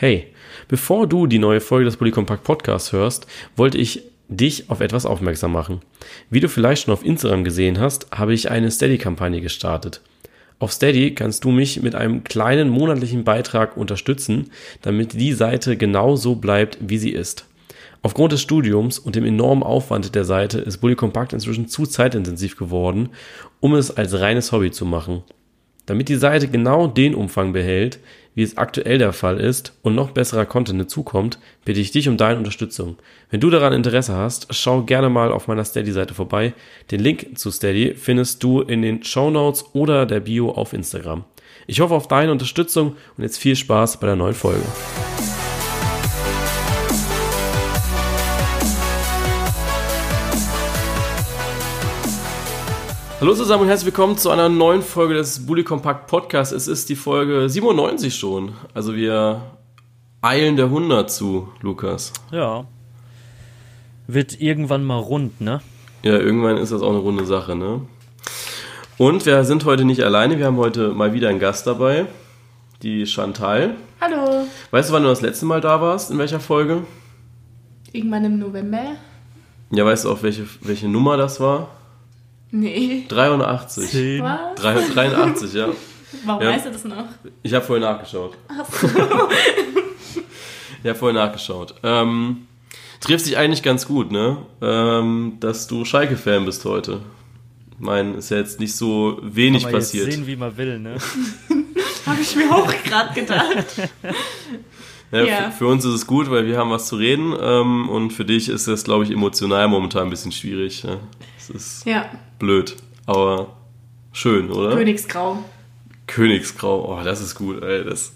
Hey, bevor du die neue Folge des Polycompact Podcasts hörst, wollte ich dich auf etwas aufmerksam machen. Wie du vielleicht schon auf Instagram gesehen hast, habe ich eine Steady-Kampagne gestartet. Auf Steady kannst du mich mit einem kleinen monatlichen Beitrag unterstützen, damit die Seite genau so bleibt, wie sie ist. Aufgrund des Studiums und dem enormen Aufwand der Seite ist Bully Compact inzwischen zu zeitintensiv geworden, um es als reines Hobby zu machen. Damit die Seite genau den Umfang behält, wie es aktuell der Fall ist und noch besserer Content dazukommt, bitte ich dich um deine Unterstützung. Wenn du daran Interesse hast, schau gerne mal auf meiner Steady-Seite vorbei. Den Link zu Steady findest du in den Show Notes oder der Bio auf Instagram. Ich hoffe auf deine Unterstützung und jetzt viel Spaß bei der neuen Folge. Hallo zusammen und herzlich willkommen zu einer neuen Folge des Bully Compact Podcasts. Es ist die Folge 97 schon. Also wir eilen der 100 zu, Lukas. Ja. Wird irgendwann mal rund, ne? Ja, irgendwann ist das auch eine runde Sache, ne? Und wir sind heute nicht alleine. Wir haben heute mal wieder einen Gast dabei. Die Chantal. Hallo. Weißt du, wann du das letzte Mal da warst? In welcher Folge? Irgendwann im November? Ja, weißt du auch, welche, welche Nummer das war? Nee. 83. Zehn. Was? 83, ja. Warum Ja. weißt du das noch? Ich habe vorhin nachgeschaut. ich habe vorhin nachgeschaut. Ähm, trifft sich eigentlich ganz gut, ne? Ähm, dass du Schalke-Fan bist heute. Ich meine, ist ja jetzt nicht so wenig Kann man passiert. Jetzt sehen, wie man will, ne? Habe ich mir auch gerade gedacht. Ja. Für, für uns ist es gut, weil wir haben was zu reden. Ähm, und für dich ist das, glaube ich, emotional momentan ein bisschen schwierig. Ja? Es ist Ja, blöd, aber schön, oder? Königsgrau. Königsgrau, oh, das ist gut, ey. Das,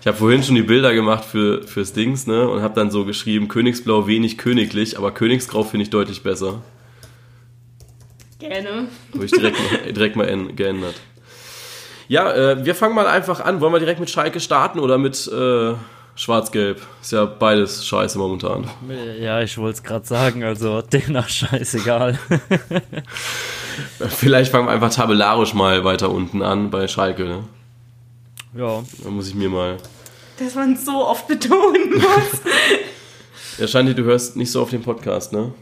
ich habe vorhin schon die Bilder gemacht für, fürs Dings, ne? Und habe dann so geschrieben, Königsblau wenig königlich, aber Königsgrau finde ich deutlich besser. Gerne. Habe ich direkt, mal- direkt mal geändert. Ja, äh, wir fangen mal einfach an. Wollen wir direkt mit Schalke starten oder mit äh, Schwarz-Gelb? Ist ja beides scheiße momentan. Ja, ich wollte es gerade sagen, also demnach scheißegal. Vielleicht fangen wir einfach tabellarisch mal weiter unten an bei Schalke, ne? ja, Da muss ich mir mal. Dass man so oft betonen muss. Ja, Shanti, du hörst nicht so auf den Podcast, ne?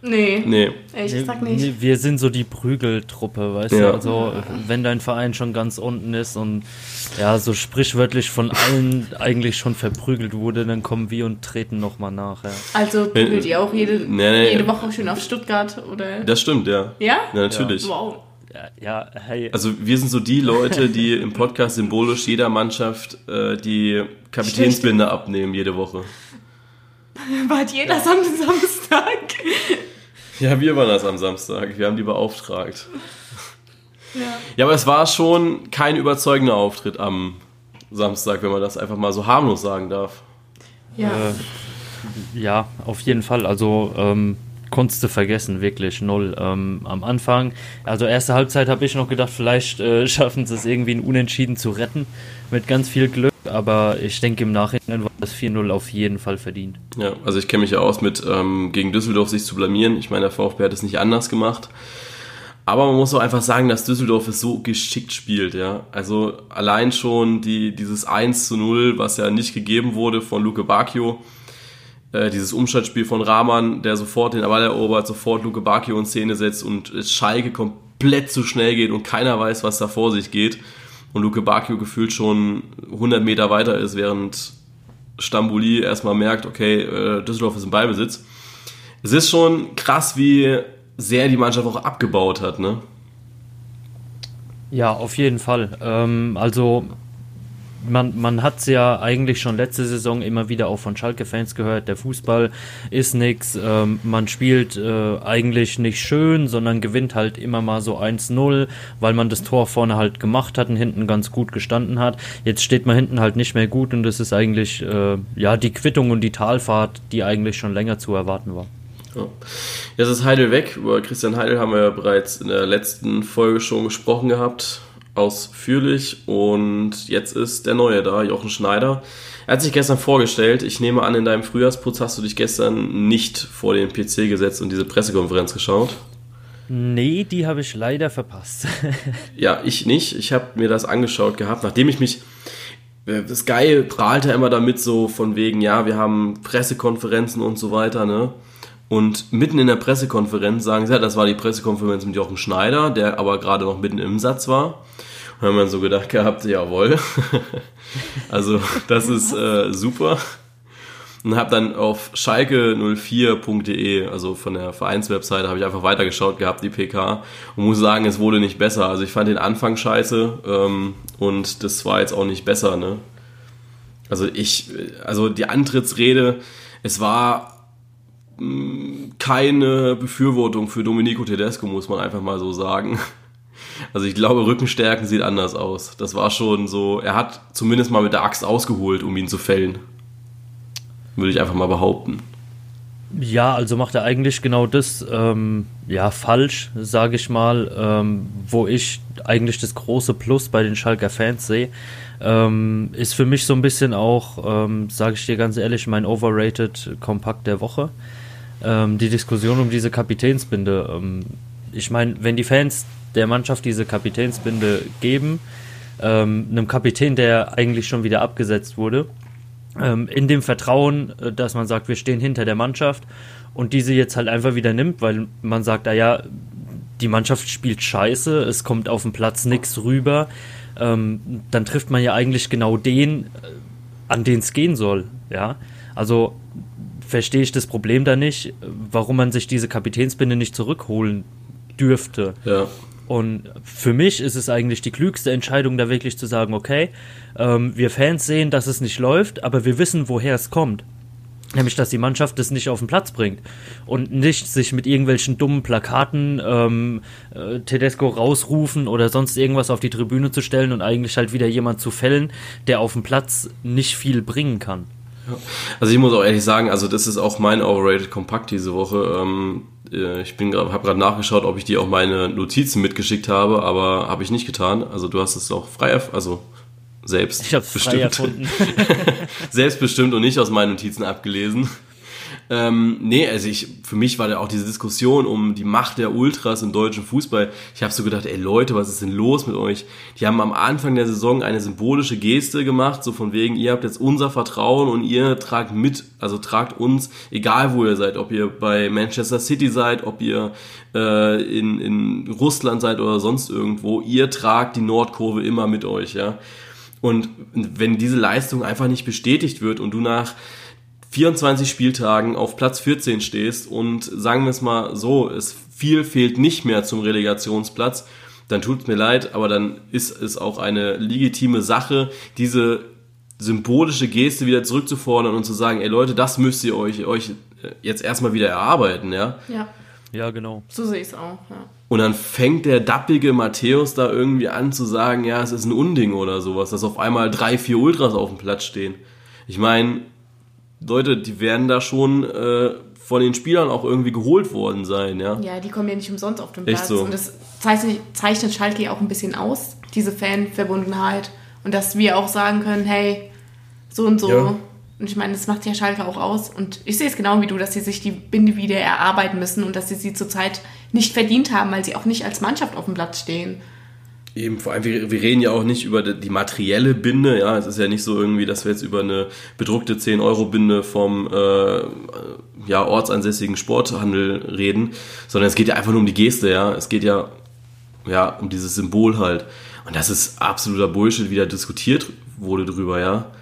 Nee, Nee. ich sag nicht. wir sind so die Prügeltruppe, weißt Ja. du? Also, wenn dein Verein schon ganz unten ist und ja, so sprichwörtlich von allen eigentlich schon verprügelt wurde, dann kommen wir und treten nochmal nach. Ja. Also prügelt ihr auch jede, Nee, nee. jede Woche schön auf Stuttgart, oder? Das stimmt, ja. Ja? Ja, natürlich. Wow. Ja, ja, hey. Also wir sind so die Leute, die im Podcast symbolisch jeder Mannschaft äh, die Kapitänsbinde abnehmen jede Woche. Wart jeder Sam- Samstag? Ja, wir waren das am Samstag. Wir haben die beauftragt. Ja. Ja, aber es war schon kein überzeugender Auftritt am Samstag, wenn man das einfach mal so harmlos sagen darf. Ja. Äh, ja, auf jeden Fall. Also ähm, konntest du vergessen, wirklich null. Ähm, am Anfang, also erste Halbzeit habe ich noch gedacht, vielleicht äh, schaffen sie es irgendwie ein Unentschieden zu retten mit ganz viel Glück. Aber ich denke im Nachhinein war das 4-0 auf jeden Fall verdient. Ja, also ich kenne mich ja aus mit ähm, gegen Düsseldorf sich zu blamieren. Ich meine, der VfB hat es nicht anders gemacht. Aber man muss auch einfach sagen, dass Düsseldorf es so geschickt spielt, ja. Also allein schon die, dieses 1 zu 0, was ja nicht gegeben wurde von Luke Bacchio, äh, dieses Umschaltspiel von Rahman, der sofort den Ball erobert, sofort Luke Bacchio in Szene setzt und Schalke komplett zu schnell geht und keiner weiß, was da vor sich geht. Und Luke Bacchio gefühlt schon 100 Meter weiter ist, während Stambuli erstmal merkt, okay, äh, Düsseldorf ist im Ballbesitz. Es ist schon krass, wie sehr die Mannschaft auch abgebaut hat, ne? Ja, auf jeden Fall. Ähm, also man, man hat es ja eigentlich schon letzte Saison immer wieder auch von Schalke-Fans gehört, der Fußball ist nix, ähm, man spielt äh, eigentlich nicht schön, sondern gewinnt halt immer mal so 1-0, weil man das Tor vorne halt gemacht hat und hinten ganz gut gestanden hat. Jetzt steht man hinten halt nicht mehr gut und das ist eigentlich äh, ja die Quittung und die Talfahrt, die eigentlich schon länger zu erwarten war. Jetzt ist Heidel weg. Über Christian Heidel haben wir ja bereits in der letzten Folge schon gesprochen gehabt. Ausführlich. Und jetzt ist der Neue da, Jochen Schneider. Er hat sich gestern vorgestellt. Ich nehme an, in deinem Frühjahrsputz hast du dich gestern nicht vor den PC gesetzt und diese Pressekonferenz geschaut. Nee, die habe ich leider verpasst. Ja, ich nicht. Ich habe mir das angeschaut gehabt, nachdem ich mich Sky prahlt ja immer damit so von wegen, ja, wir haben Pressekonferenzen und so weiter, ne? Und mitten in der Pressekonferenz sagen sie, ja, das war die Pressekonferenz mit Jochen Schneider, der aber gerade noch mitten im Satz war. Haben wir so gedacht gehabt, jawohl. also das ist äh, super. Und habe dann auf schalke04.de, also von der Vereinswebseite, habe ich einfach weitergeschaut gehabt, die PK. Und muss sagen, es wurde nicht besser. Also ich fand den Anfang scheiße ähm, und das war jetzt auch nicht besser. Ne? Also ich, also die Antrittsrede, es war keine Befürwortung für Domenico Tedesco, muss man einfach mal so sagen. Also ich glaube, Rückenstärken sieht anders aus. Das war schon so, er hat zumindest mal mit der Axt ausgeholt, um ihn zu fällen. Würde ich einfach mal behaupten. Ja, also macht er eigentlich genau das, ähm, ja, falsch, sage ich mal, ähm, wo ich eigentlich das große Plus bei den Schalker Fans sehe. Ähm, ist für mich so ein bisschen auch, ähm, sage ich dir ganz ehrlich, mein overrated Kompakt der Woche ähm, die Diskussion um diese Kapitänsbinde. Ich meine, wenn die Fans der Mannschaft diese Kapitänsbinde geben, ähm, einem Kapitän, der eigentlich schon wieder abgesetzt wurde, ähm, in dem Vertrauen, äh, dass man sagt, wir stehen hinter der Mannschaft und diese jetzt halt einfach wieder nimmt, weil man sagt, naja, die Mannschaft spielt scheiße, es kommt auf dem Platz nichts rüber, ähm, dann trifft man ja eigentlich genau den, äh, an den es gehen soll. Ja, also verstehe ich das Problem da nicht, warum man sich diese Kapitänsbinde nicht zurückholen dürfte. Ja. Und für mich ist es eigentlich die klügste Entscheidung, da wirklich zu sagen, okay, ähm, wir Fans sehen, dass es nicht läuft, aber wir wissen, woher es kommt. Nämlich, dass die Mannschaft es nicht auf den Platz bringt und nicht sich mit irgendwelchen dummen Plakaten ähm, äh, Tedesco rausrufen oder sonst irgendwas auf die Tribüne zu stellen und eigentlich halt wieder jemand zu fällen, der auf dem Platz nicht viel bringen kann. Also ich muss auch ehrlich sagen, also das ist auch mein Overrated Kompakt diese Woche. Ähm, äh, ich bin habe gerade nachgeschaut, ob ich dir auch meine Notizen mitgeschickt habe, aber habe ich nicht getan. Also du hast es auch frei, also selbst ich hab's bestimmt. Frei erfunden. selbstbestimmt und nicht aus meinen Notizen abgelesen. Ähm, nee, also ich, für mich war da auch diese Diskussion um die Macht der Ultras im deutschen Fußball. Ich habe so gedacht, ey Leute, was ist denn los mit euch? Die haben am Anfang der Saison eine symbolische Geste gemacht, so von wegen, ihr habt jetzt unser Vertrauen und ihr tragt mit, also tragt uns, egal wo ihr seid, ob ihr bei Manchester City seid, ob ihr äh, in, in Russland seid oder sonst irgendwo, ihr tragt die Nordkurve immer mit euch, ja. Und wenn diese Leistung einfach nicht bestätigt wird und du nach 24 Spieltagen auf Platz 14 stehst und sagen wir es mal so, es viel fehlt nicht mehr zum Relegationsplatz, dann tut es mir leid, aber dann ist es auch eine legitime Sache, diese symbolische Geste wieder zurückzufordern und zu sagen, ey Leute, das müsst ihr euch, euch jetzt erstmal wieder erarbeiten, ja? Ja. Ja, genau. So sehe ich es auch, ja. Und dann fängt der dappige Matthäus da irgendwie an zu sagen, ja, es ist ein Unding oder sowas, dass auf einmal drei, vier Ultras auf dem Platz stehen. Ich meine, Leute, die werden da schon äh, von den Spielern auch irgendwie geholt worden sein, ja. Ja, die kommen ja nicht umsonst auf den Echt Platz. so. Und das zeichnet, zeichnet Schalke auch ein bisschen aus, diese Fanverbundenheit. Und dass wir auch sagen können, hey, so und so. Ja. Und ich meine, das macht ja Schalke auch aus. Und ich sehe es genau wie du, dass sie sich die Binde wieder erarbeiten müssen und dass sie sie zurzeit nicht verdient haben, weil sie auch nicht als Mannschaft auf dem Platz stehen. Eben, vor allem, wir, wir reden ja auch nicht über die, die materielle Binde, ja. Es ist ja nicht so irgendwie, dass wir jetzt über eine bedruckte 10-Euro-Binde vom äh, ja, ortsansässigen Sporthandel reden, sondern es geht ja einfach nur um die Geste, ja. Es geht ja, ja um dieses Symbol halt. Und das ist absoluter Bullshit, wie da diskutiert wurde drüber, ja.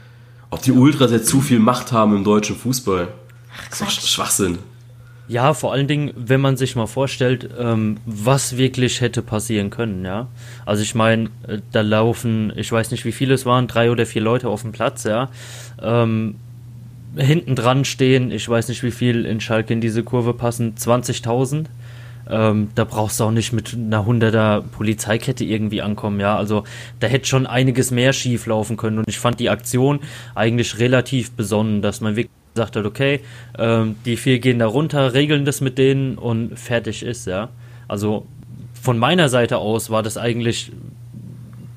Ob die Ultras jetzt zu viel Macht haben im deutschen Fußball. Das ist doch. Schwachsinn. Ja, vor allen Dingen, wenn man sich mal vorstellt, ähm, was wirklich hätte passieren können, ja. Also ich meine, äh, da laufen, ich weiß nicht, wie viele es waren, drei oder vier Leute auf dem Platz, ja. Ähm, hinten dran stehen, ich weiß nicht, wie viel in Schalke in diese Kurve passen, 20.000. Ähm, da brauchst du auch nicht mit einer 100er Polizeikette irgendwie ankommen, ja. Also da hätte schon einiges mehr schief laufen können und ich fand die Aktion eigentlich relativ besonnen, dass man wirklich gesagt hat, okay, ähm, die vier gehen da runter, regeln das mit denen und fertig ist, ja. Also von meiner Seite aus war das eigentlich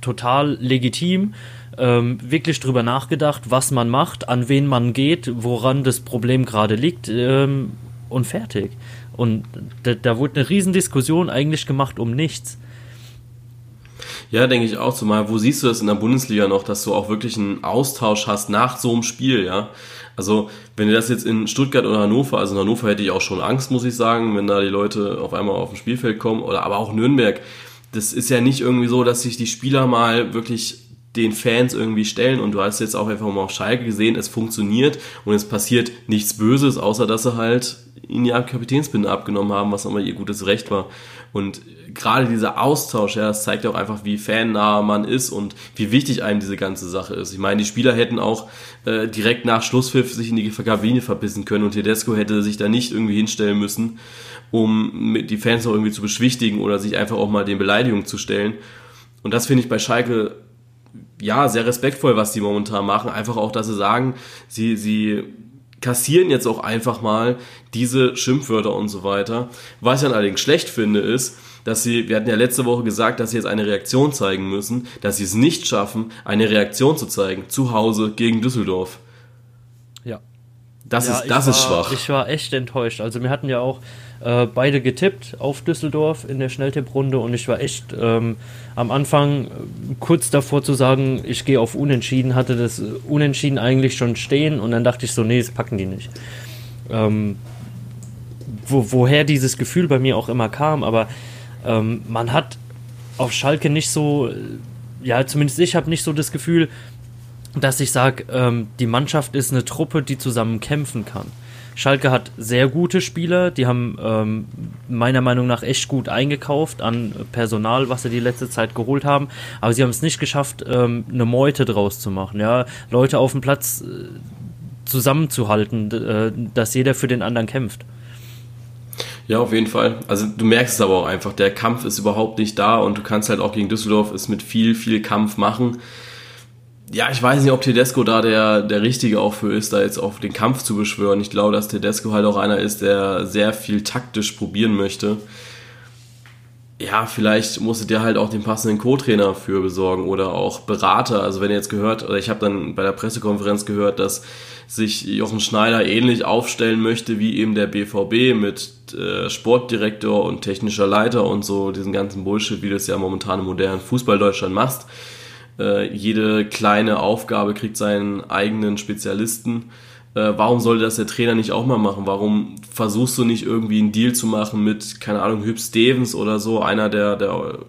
total legitim, ähm, wirklich drüber nachgedacht, was man macht, an wen man geht, woran das Problem gerade liegt ähm, und fertig. Und da, da wurde eine Riesendiskussion eigentlich gemacht um nichts. Ja, denke ich auch. Zumal, wo siehst du das in der Bundesliga noch, dass du auch wirklich einen Austausch hast nach so einem Spiel, ja? Also, wenn du das jetzt in Stuttgart oder Hannover, also in Hannover hätte ich auch schon Angst, muss ich sagen, wenn da die Leute auf einmal auf dem Spielfeld kommen, oder aber auch Nürnberg. Das ist ja nicht irgendwie so, dass sich die Spieler mal wirklich den Fans irgendwie stellen und du hast jetzt auch einfach mal auf Schalke gesehen, es funktioniert und es passiert nichts Böses, außer dass sie halt ihnen die Kapitänsbinde abgenommen haben, was aber ihr gutes Recht war. Und gerade dieser Austausch, ja, das zeigt auch einfach, wie fannah man ist und wie wichtig einem diese ganze Sache ist. Ich meine, die Spieler hätten auch äh, direkt nach Schlusspfiff sich in die Kabine verbissen können und Tedesco hätte sich da nicht irgendwie hinstellen müssen, um die Fans auch irgendwie zu beschwichtigen oder sich einfach auch mal den Beleidigungen zu stellen. Und das finde ich bei Schalke ja sehr respektvoll, was die momentan machen. Einfach auch, dass sie sagen, sie, sie kassieren jetzt auch einfach mal diese Schimpfwörter und so weiter. Was ich dann allerdings schlecht finde, ist, dass sie, wir hatten ja letzte Woche gesagt, dass sie jetzt eine Reaktion zeigen müssen, dass sie es nicht schaffen, eine Reaktion zu zeigen, zu Hause gegen Düsseldorf. Ja. Das ja, ist, das war, ist schwach. Ich war echt enttäuscht. Also wir hatten ja auch äh, beide getippt auf Düsseldorf in der Schnelltipprunde und ich war echt ähm, am Anfang äh, kurz davor zu sagen, ich gehe auf Unentschieden, hatte das Unentschieden eigentlich schon stehen und dann dachte ich so, nee, das packen die nicht. Ähm, wo, woher dieses Gefühl bei mir auch immer kam, aber ähm, man hat auf Schalke nicht so, ja, zumindest ich habe nicht so das Gefühl, dass ich sage, ähm, die Mannschaft ist eine Truppe, die zusammen kämpfen kann. Schalke hat sehr gute Spieler, die haben ähm, meiner Meinung nach echt gut eingekauft an Personal, was sie die letzte Zeit geholt haben, aber sie haben es nicht geschafft, ähm, eine Meute draus zu machen. Ja, Leute auf dem Platz äh, zusammenzuhalten, äh, dass jeder für den anderen kämpft. Ja, auf jeden Fall. Also du merkst es aber auch einfach, der Kampf ist überhaupt nicht da und du kannst halt auch gegen Düsseldorf es mit viel, viel Kampf machen ja, ich weiß nicht, ob Tedesco da der, der Richtige auch für ist, da jetzt auf den Kampf zu beschwören. Ich glaube, dass Tedesco halt auch einer ist, der sehr viel taktisch probieren möchte. Ja, vielleicht musstet ihr halt auch den passenden Co-Trainer für besorgen oder auch Berater. Also wenn ihr jetzt gehört, oder ich habe dann bei der Pressekonferenz gehört, dass sich Jochen Schneider ähnlich aufstellen möchte wie eben der BVB mit äh, Sportdirektor und technischer Leiter und so diesen ganzen Bullshit, wie du es ja momentan im modernen Fußball Deutschland machst äh, jede kleine Aufgabe kriegt seinen eigenen Spezialisten. Äh, warum sollte das der Trainer nicht auch mal machen? Warum versuchst du nicht irgendwie einen Deal zu machen mit, keine Ahnung, Hüb Stevens oder so, einer, der, der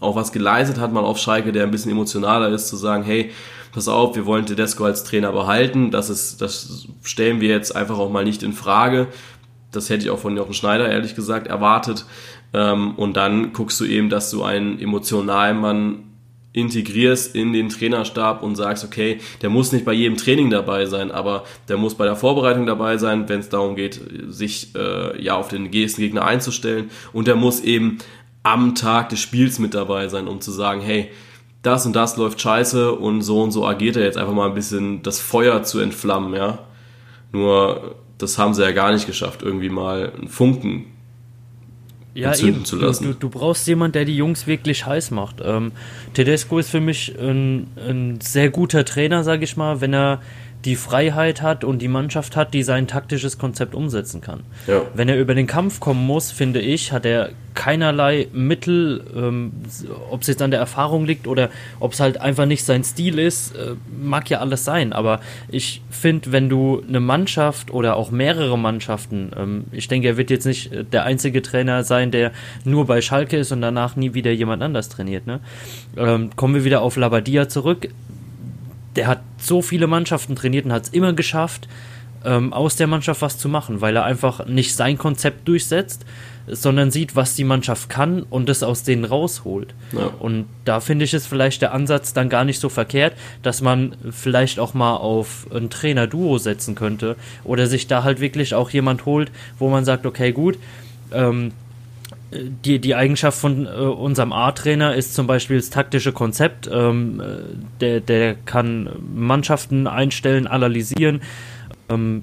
auch was geleistet hat, mal auf Schalke, der ein bisschen emotionaler ist, zu sagen, hey, pass auf, wir wollen Tedesco als Trainer behalten, das ist, das stellen wir jetzt einfach auch mal nicht in Frage. Das hätte ich auch von Jochen Schneider ehrlich gesagt erwartet. Ähm, und dann guckst du eben, dass du einen emotionalen Mann integrierst in den Trainerstab und sagst, okay, der muss nicht bei jedem Training dabei sein, aber der muss bei der Vorbereitung dabei sein, wenn es darum geht, sich äh, ja auf den nächsten Gegner einzustellen und der muss eben am Tag des Spiels mit dabei sein, um zu sagen, hey, das und das läuft scheiße und so und so agiert er jetzt einfach mal ein bisschen das Feuer zu entflammen, ja. Nur das haben sie ja gar nicht geschafft, irgendwie mal einen Funken ja, eben. zu lassen. Du, du, du, brauchst jemanden, der die Jungs wirklich heiß macht. Ähm, Tedesco ist für mich ein, ein sehr guter Trainer, sage ich mal, wenn er die Freiheit hat und die Mannschaft hat, die sein taktisches Konzept umsetzen kann. Ja. Wenn er über den Kampf kommen muss, finde ich, hat er keinerlei Mittel, ähm, ob es jetzt an der Erfahrung liegt oder ob es halt einfach nicht sein Stil ist, äh, mag ja alles sein. Aber ich finde, wenn du eine Mannschaft oder auch mehrere Mannschaften, ähm, ich denke, er wird jetzt nicht äh, der einzige Trainer sein, der nur bei Schalke ist und danach nie wieder jemand anders trainiert. Ne? Ähm, kommen wir wieder auf Labadia zurück der hat so viele Mannschaften trainiert und hat es immer geschafft, ähm, aus der Mannschaft was zu machen, weil er einfach nicht sein Konzept durchsetzt, sondern sieht, was die Mannschaft kann und das aus denen rausholt. Ja. Und da finde ich es vielleicht der Ansatz dann gar nicht so verkehrt, dass man vielleicht auch mal auf ein Trainer-Duo setzen könnte oder sich da halt wirklich auch jemand holt, wo man sagt, okay, gut, ähm, die, die Eigenschaft von äh, unserem A-Trainer ist zum Beispiel das taktische Konzept. Ähm, äh, der, der kann Mannschaften einstellen, analysieren, ähm,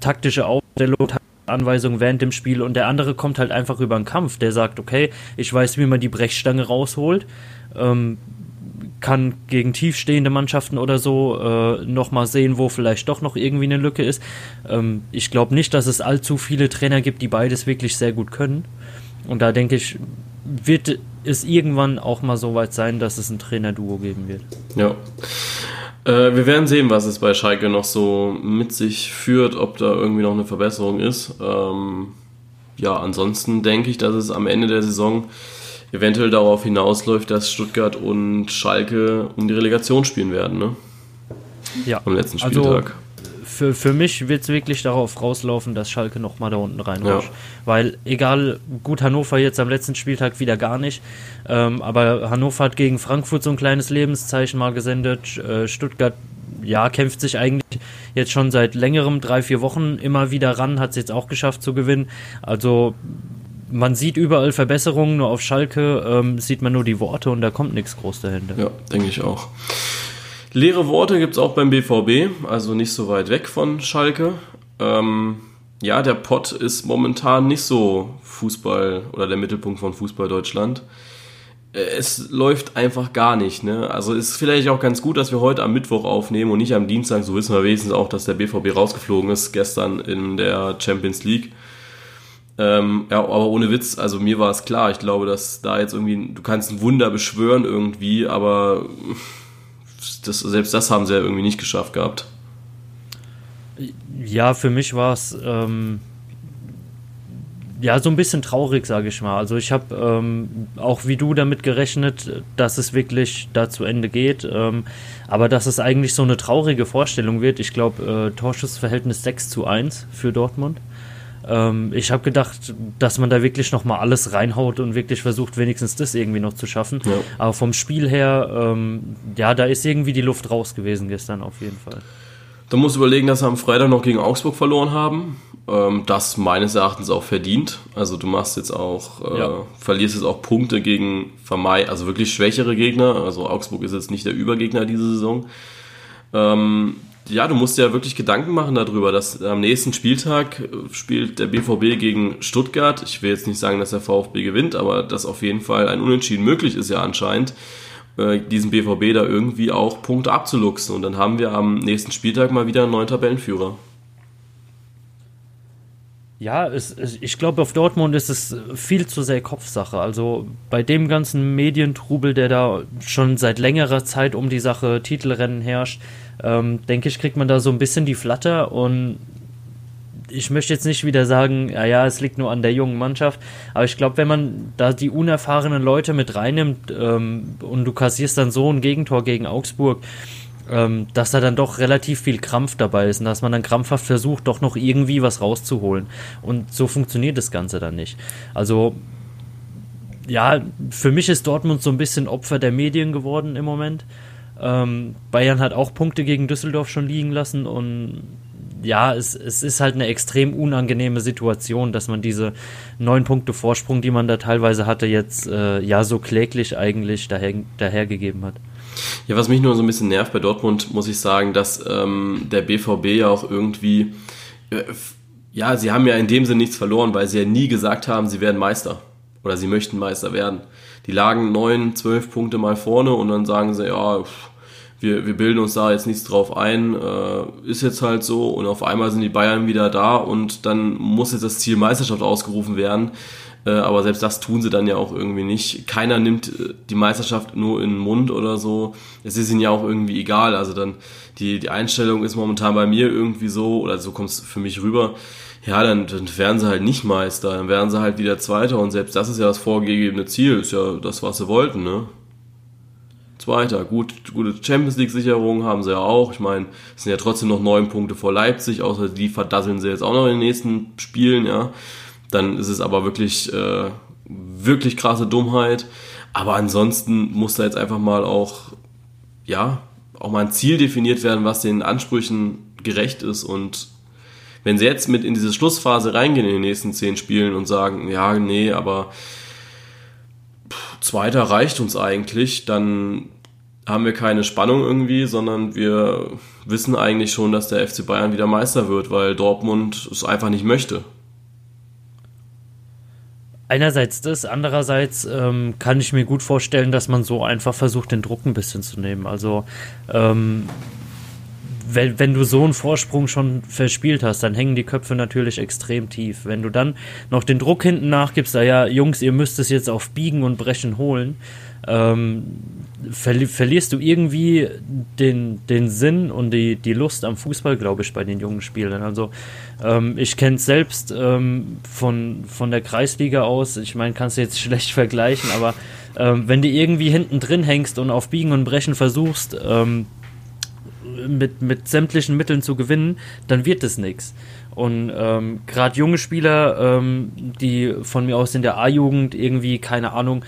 taktische Aufstellung, Anweisungen während dem Spiel und der andere kommt halt einfach über den Kampf. Der sagt, okay, ich weiß, wie man die Brechstange rausholt. Ähm, kann gegen tiefstehende Mannschaften oder so äh, nochmal sehen, wo vielleicht doch noch irgendwie eine Lücke ist. Ähm, ich glaube nicht, dass es allzu viele Trainer gibt, die beides wirklich sehr gut können. Und da denke ich, wird es irgendwann auch mal so weit sein, dass es ein Trainerduo geben wird. Ja. Äh, wir werden sehen, was es bei Schalke noch so mit sich führt, ob da irgendwie noch eine Verbesserung ist. Ähm, ja, ansonsten denke ich, dass es am Ende der Saison eventuell darauf hinausläuft, dass Stuttgart und Schalke um die Relegation spielen werden, ne? Ja. Am letzten Also, Spieltag. Für, für mich wird es wirklich darauf rauslaufen, dass Schalke nochmal da unten reinrutscht. Ja. Weil, egal, gut, Hannover jetzt am letzten Spieltag wieder gar nicht, ähm, aber Hannover hat gegen Frankfurt so ein kleines Lebenszeichen mal gesendet. Äh, Stuttgart, ja, kämpft sich eigentlich jetzt schon seit längerem, drei, vier Wochen immer wieder ran, hat es jetzt auch geschafft zu gewinnen. Also, man sieht überall Verbesserungen, nur auf Schalke ähm, sieht man nur die Worte und da kommt nichts groß dahinter. Ja, denke ich auch. Leere Worte gibt es auch beim BVB, also nicht so weit weg von Schalke. Ähm, ja, der Pott ist momentan nicht so Fußball oder der Mittelpunkt von Fußball Deutschland. Äh, Es läuft einfach gar nicht. Ne? Also ist vielleicht auch ganz gut, dass wir heute am Mittwoch aufnehmen und nicht am Dienstag. So wissen wir wenigstens auch, dass der BVB rausgeflogen ist gestern in der Champions League. Ähm, ja, aber ohne Witz, also mir war es klar. Ich glaube, dass da jetzt irgendwie, du kannst ein Wunder beschwören irgendwie, aber das, selbst das haben sie ja irgendwie nicht geschafft gehabt. Ja, für mich war es ähm, ja so ein bisschen traurig, sage ich mal. Also ich habe ähm, auch wie du damit gerechnet, dass es wirklich da zu Ende geht. Ähm, aber dass es eigentlich so eine traurige Vorstellung wird. Ich glaube, äh, Torschussverhältnis 6 zu 1 für Dortmund. Ähm, ich habe gedacht, dass man da wirklich noch mal alles reinhaut und wirklich versucht, wenigstens das irgendwie noch zu schaffen. Ja. Aber vom Spiel her, ähm, ja, da ist irgendwie die Luft raus gewesen gestern auf jeden Fall. Da musst du überlegen, dass sie am Freitag noch gegen Augsburg verloren haben. Ähm, das meines Erachtens auch verdient. Also du machst jetzt auch, äh, Ja. verlierst jetzt auch Punkte gegen vermei also wirklich schwächere Gegner. Also Augsburg ist jetzt nicht der Übergegner diese Saison. Ähm, ja, du musst dir ja wirklich Gedanken machen darüber, dass am nächsten Spieltag äh, spielt der BVB gegen Stuttgart. Ich will jetzt nicht sagen, dass der VfB gewinnt, aber dass auf jeden Fall ein Unentschieden möglich ist ja anscheinend, äh, diesen BVB da irgendwie auch Punkte abzuluxen. Und dann haben wir am nächsten Spieltag mal wieder einen neuen Tabellenführer. Ja, es, ich glaube, auf Dortmund ist es viel zu sehr Kopfsache. Also bei dem ganzen Medientrubel, der da schon seit längerer Zeit um die Sache Titelrennen herrscht, ähm, denke ich, kriegt man da so ein bisschen die Flatter und ich möchte jetzt nicht wieder sagen, ja, ja, es liegt nur an der jungen Mannschaft, aber ich glaube, wenn man da die unerfahrenen Leute mit reinnimmt ähm, und du kassierst dann so ein Gegentor gegen Augsburg, ähm, dass da dann doch relativ viel Krampf dabei ist und dass man dann krampfhaft versucht, doch noch irgendwie was rauszuholen. Und so funktioniert das Ganze dann nicht. Also, ja, für mich ist Dortmund so ein bisschen Opfer der Medien geworden im Moment. Ähm, Bayern hat auch Punkte gegen Düsseldorf schon liegen lassen und ja, es, es ist halt eine extrem unangenehme Situation, dass man diese neun Punkte Vorsprung, die man da teilweise hatte, jetzt äh, ja so kläglich eigentlich daher, dahergegeben hat. Ja, was mich nur so ein bisschen nervt bei Dortmund, muss ich sagen, dass ähm, der BVB ja auch irgendwie, äh, ja, sie haben ja in dem Sinne nichts verloren, weil sie ja nie gesagt haben, sie werden Meister oder sie möchten Meister werden. Die lagen neun, zwölf Punkte mal vorne und dann sagen sie, ja, wir, wir bilden uns da jetzt nichts drauf ein, äh, ist jetzt halt so und auf einmal sind die Bayern wieder da und dann muss jetzt das Ziel Meisterschaft ausgerufen werden. Äh, aber selbst das tun sie dann ja auch irgendwie nicht. Keiner nimmt äh, die Meisterschaft nur in den Mund oder so. Es ist ihnen ja auch irgendwie egal. Also dann die, die Einstellung ist momentan bei mir irgendwie so, oder so kommt es für mich rüber. Ja, dann, dann werden sie halt nicht Meister, dann werden sie halt wieder Zweiter und selbst das ist ja das vorgegebene Ziel, ist ja das, was sie wollten, ne? Zweiter, gut, gute Champions League-Sicherung haben sie ja auch. Ich meine, es sind ja trotzdem noch neun Punkte vor Leipzig, außer die verdasseln sie jetzt auch noch in den nächsten Spielen, ja. Dann ist es aber wirklich, äh, wirklich krasse Dummheit. Aber ansonsten muss da jetzt einfach mal auch, ja, auch mal ein Ziel definiert werden, was den Ansprüchen gerecht ist. Und wenn sie jetzt mit in diese Schlussphase reingehen in den nächsten zehn Spielen und sagen, ja, nee, aber Zweiter reicht uns eigentlich, dann haben wir keine Spannung irgendwie, sondern wir wissen eigentlich schon, dass der FC Bayern wieder Meister wird, weil Dortmund es einfach nicht möchte. Einerseits das, andererseits ähm, kann ich mir gut vorstellen, dass man so einfach versucht, den Druck ein bisschen zu nehmen. Also ähm, wenn, wenn du so einen Vorsprung schon verspielt hast, dann hängen die Köpfe natürlich extrem tief. Wenn du dann noch den Druck hinten nachgibst, da ja, Jungs, ihr müsst es jetzt auf Biegen und Brechen holen, ähm, verli verlierst du irgendwie den, den Sinn und die, die Lust am Fußball, glaube ich, bei den jungen Spielern. Also ähm, ich kenne es selbst ähm, von, von der Kreisliga aus. Ich meine, kannst du jetzt schlecht vergleichen, aber ähm, wenn du irgendwie hinten drin hängst und auf Biegen und Brechen versuchst, ähm, mit, mit sämtlichen Mitteln zu gewinnen, dann wird es nichts. Und ähm, gerade junge Spieler, ähm, die von mir aus in der A-Jugend irgendwie, keine Ahnung,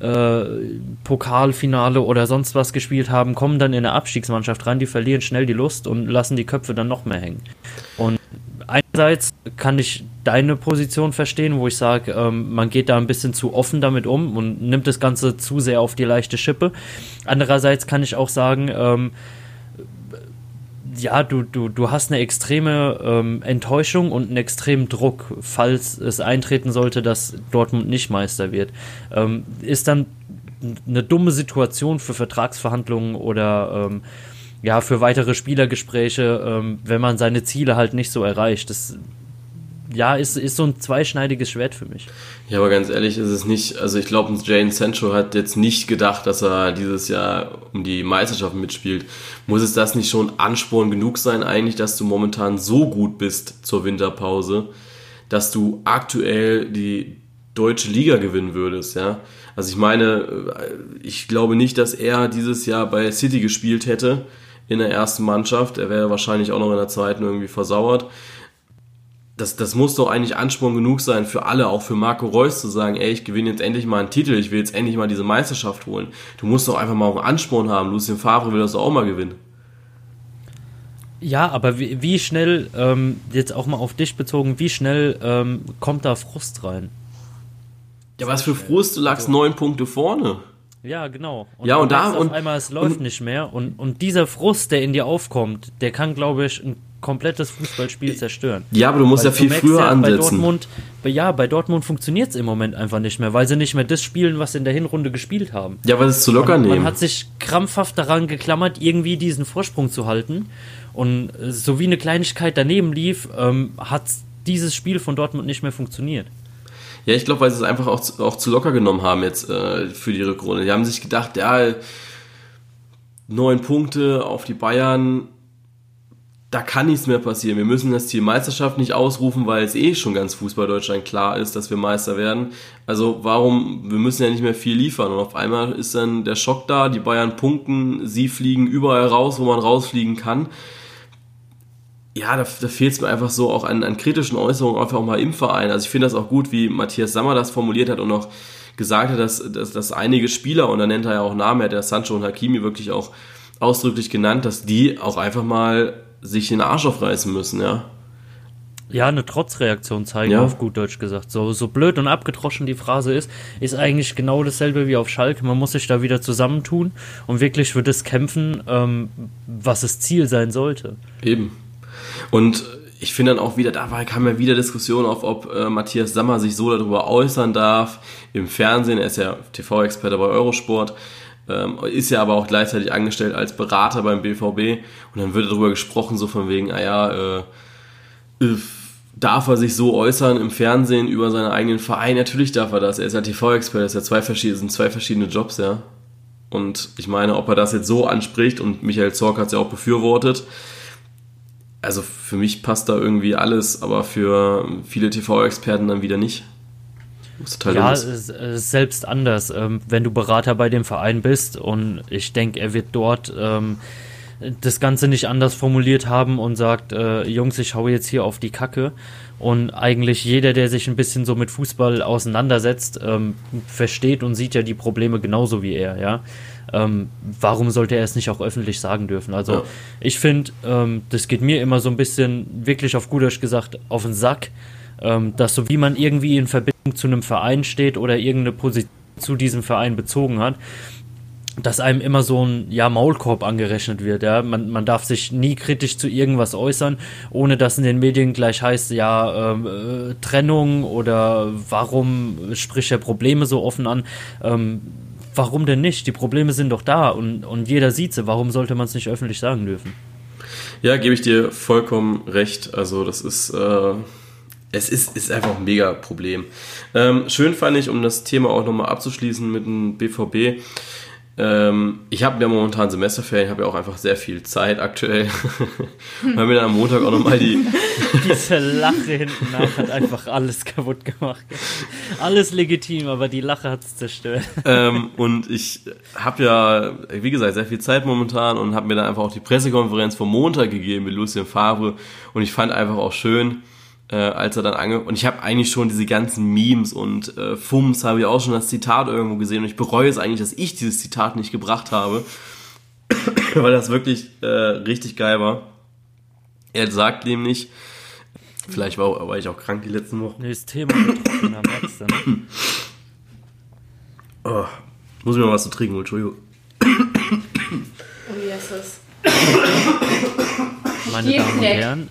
äh, Pokalfinale oder sonst was gespielt haben, kommen dann in eine Abstiegsmannschaft rein, die verlieren schnell die Lust und lassen die Köpfe dann noch mehr hängen. Und einerseits kann ich deine Position verstehen, wo ich sage, ähm, man geht da ein bisschen zu offen damit um und nimmt das Ganze zu sehr auf die leichte Schippe. Andererseits kann ich auch sagen, ähm, ja, du, du, du hast eine extreme ähm, Enttäuschung und einen extremen Druck, falls es eintreten sollte, dass Dortmund nicht Meister wird. Ähm, ist dann eine dumme Situation für Vertragsverhandlungen oder ähm, ja, für weitere Spielergespräche, ähm, wenn man seine Ziele halt nicht so erreicht. Das ja, ist, ist so ein zweischneidiges Schwert für mich. Ja, aber ganz ehrlich ist es nicht, also ich glaube, Jane Sancho hat jetzt nicht gedacht, dass er dieses Jahr um die Meisterschaft mitspielt. Muss es das nicht schon Ansporn genug sein eigentlich, dass du momentan so gut bist zur Winterpause, dass du aktuell die deutsche Liga gewinnen würdest, ja? Also ich meine, ich glaube nicht, dass er dieses Jahr bei City gespielt hätte in der ersten Mannschaft. Er wäre wahrscheinlich auch noch in der zweiten irgendwie versauert das, das muss doch eigentlich Ansporn genug sein für alle, auch für Marco Reus zu sagen, ey, ich gewinne jetzt endlich mal einen Titel, ich will jetzt endlich mal diese Meisterschaft holen. Du musst doch einfach mal auch einen Ansporn haben. Lucien Favre will das doch auch mal gewinnen. Ja, aber wie, wie schnell, ähm, jetzt auch mal auf dich bezogen, wie schnell ähm, kommt da Frust rein? Ja, was für Frust, du lagst neun Punkte vorne. Ja, genau. Und ja, und da und auf einmal es läuft und, nicht mehr und, und dieser Frust, der in dir aufkommt, der kann, glaube ich, ein komplettes Fußballspiel zerstören. Ja, aber du musst weil ja viel früher ja, ansetzen. Bei Dortmund, ja, bei Dortmund funktioniert es im Moment einfach nicht mehr, weil sie nicht mehr das spielen, was sie in der Hinrunde gespielt haben. Ja, weil es zu locker man, nehmen. Man hat sich krampfhaft daran geklammert, irgendwie diesen Vorsprung zu halten. Und so wie eine Kleinigkeit daneben lief, ähm, hat dieses Spiel von Dortmund nicht mehr funktioniert. Ja, ich glaube, weil sie es einfach auch zu, auch zu locker genommen haben jetzt äh, für die Rückrunde. Die haben sich gedacht, ja, neun Punkte auf die Bayern, da kann nichts mehr passieren. Wir müssen das Ziel Meisterschaft nicht ausrufen, weil es eh schon ganz Fußball Deutschland klar ist, dass wir Meister werden. Also warum, wir müssen ja nicht mehr viel liefern. Und auf einmal ist dann der Schock da, die Bayern punkten, sie fliegen überall raus, wo man rausfliegen kann. Ja, da, da fehlt es mir einfach so auch an, an kritischen Äußerungen, einfach auch mal im Verein. Also ich finde das auch gut, wie Matthias Sammer das formuliert hat und auch gesagt hat, dass, dass, dass einige Spieler, und da nennt er ja auch Namen, er hat ja Sancho und Hakimi wirklich auch ausdrücklich genannt, dass die auch einfach mal sich den Arsch aufreißen müssen, ja. Ja, eine Trotzreaktion zeigen, ja. auf gut Deutsch gesagt. So, so blöd und abgetroschen die Phrase ist, ist eigentlich genau dasselbe wie auf Schalke. Man muss sich da wieder zusammentun und wirklich für das kämpfen, ähm, was das Ziel sein sollte. Eben. Und ich finde dann auch wieder, da kam ja wieder Diskussion auf, ob äh, Matthias Sammer sich so darüber äußern darf im Fernsehen. Er ist ja TV-Experte bei Eurosport ähm, ist ja aber auch gleichzeitig angestellt als Berater beim BVB und dann wird darüber gesprochen, so von wegen, ah ja, äh, darf er sich so äußern im Fernsehen über seinen eigenen Verein? Natürlich darf er das. Er ist ja TV-Experte, das ja zwei sind zwei verschiedene Jobs, ja. Und ich meine, ob er das jetzt so anspricht und Michael Zorc hat es ja auch befürwortet. Also für mich passt da irgendwie alles, aber für viele TV-Experten dann wieder nicht ja, ist selbst anders. Ähm, wenn du Berater bei dem Verein bist und ich denke, er wird dort ähm, das Ganze nicht anders formuliert haben und sagt, äh, Jungs, ich hau jetzt hier auf die Kacke. Und eigentlich jeder, der sich ein bisschen so mit Fußball auseinandersetzt, ähm, versteht und sieht ja die Probleme genauso wie er, ja. Ähm, warum sollte er es nicht auch öffentlich sagen dürfen? Also ja. ich finde, ähm, das geht mir immer so ein bisschen, wirklich auf gut Deutsch gesagt, auf den Sack, ähm, dass so wie man irgendwie in Verbindung zu einem Verein steht oder irgendeine Position zu diesem Verein bezogen hat, dass einem immer so ein ja, Maulkorb angerechnet wird. Ja? Man, man darf sich nie kritisch zu irgendwas äußern, ohne dass in den Medien gleich heißt, ja, ähm, äh, Trennung oder warum spricht er Probleme so offen an. Ähm, warum denn nicht? Die Probleme sind doch da und, und jeder sieht sie. Warum sollte man es nicht öffentlich sagen dürfen? Ja, gebe ich dir vollkommen recht. Also das ist, äh, es ist, ist einfach ein mega Problem. Ähm, schön fand ich, um das Thema auch nochmal abzuschließen mit dem BVB. Ähm, ich habe ja momentan Semesterferien, habe ja auch einfach sehr viel Zeit aktuell. Weil mir dann am Montag auch nochmal die. Diese Lache hinten nach hat einfach alles kaputt gemacht. Alles legitim, aber die Lache hat es zerstört. ähm, und ich habe ja, wie gesagt, sehr viel Zeit momentan und habe mir dann einfach auch die Pressekonferenz vom Montag gegeben mit Lucien Favre. Und ich fand einfach auch schön, äh, als er dann ange und ich habe eigentlich schon diese ganzen Memes und äh, Fums habe ich auch schon das Zitat irgendwo gesehen und ich bereue es eigentlich, dass ich dieses Zitat nicht gebracht habe, weil das wirklich äh, richtig geil war. Er sagt nämlich, vielleicht war, war ich auch krank die letzten Wochen. Nee, das Thema betroffener merkst du, ne? Oh, muss mir mal was zu trinken, holen, Entschuldigung. Oh, Jesus. Meine Hier Damen und knackt. Herren,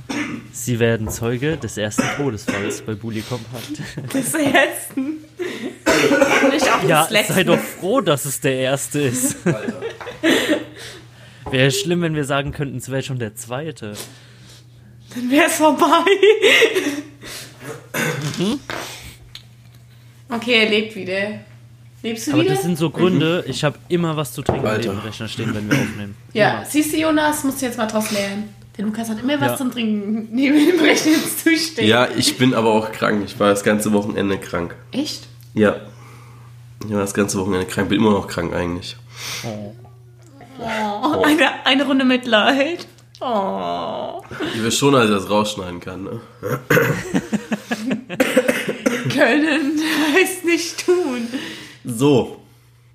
Sie werden Zeuge des ersten Todesfalls bei Bully Compact. Das ersten. Nicht auch Ja, das letzte. sei doch froh, dass es der erste ist. Wäre schlimm, wenn wir sagen könnten, es wäre schon der zweite. Dann wäre es vorbei. Okay, er lebt wieder. Lebst du Aber wieder? das sind so Gründe, ich habe immer was zu trinken Alter. dem Rechner stehen, wenn wir aufnehmen. ja, Immer. siehst du, Jonas, musst du jetzt mal draus lernen. Der Lukas hat immer was Ja. zum Trinken neben dem Rechner zu stehen. Ja, ich bin aber auch krank. Ich war das ganze Wochenende krank. Echt? Ja. Ich war das ganze Wochenende krank. Bin immer noch krank eigentlich. Oh, eine, eine Runde Mitleid. Oh. Ich will schon, dass ich das rausschneiden kann. Ne? Können heißt nicht tun. So,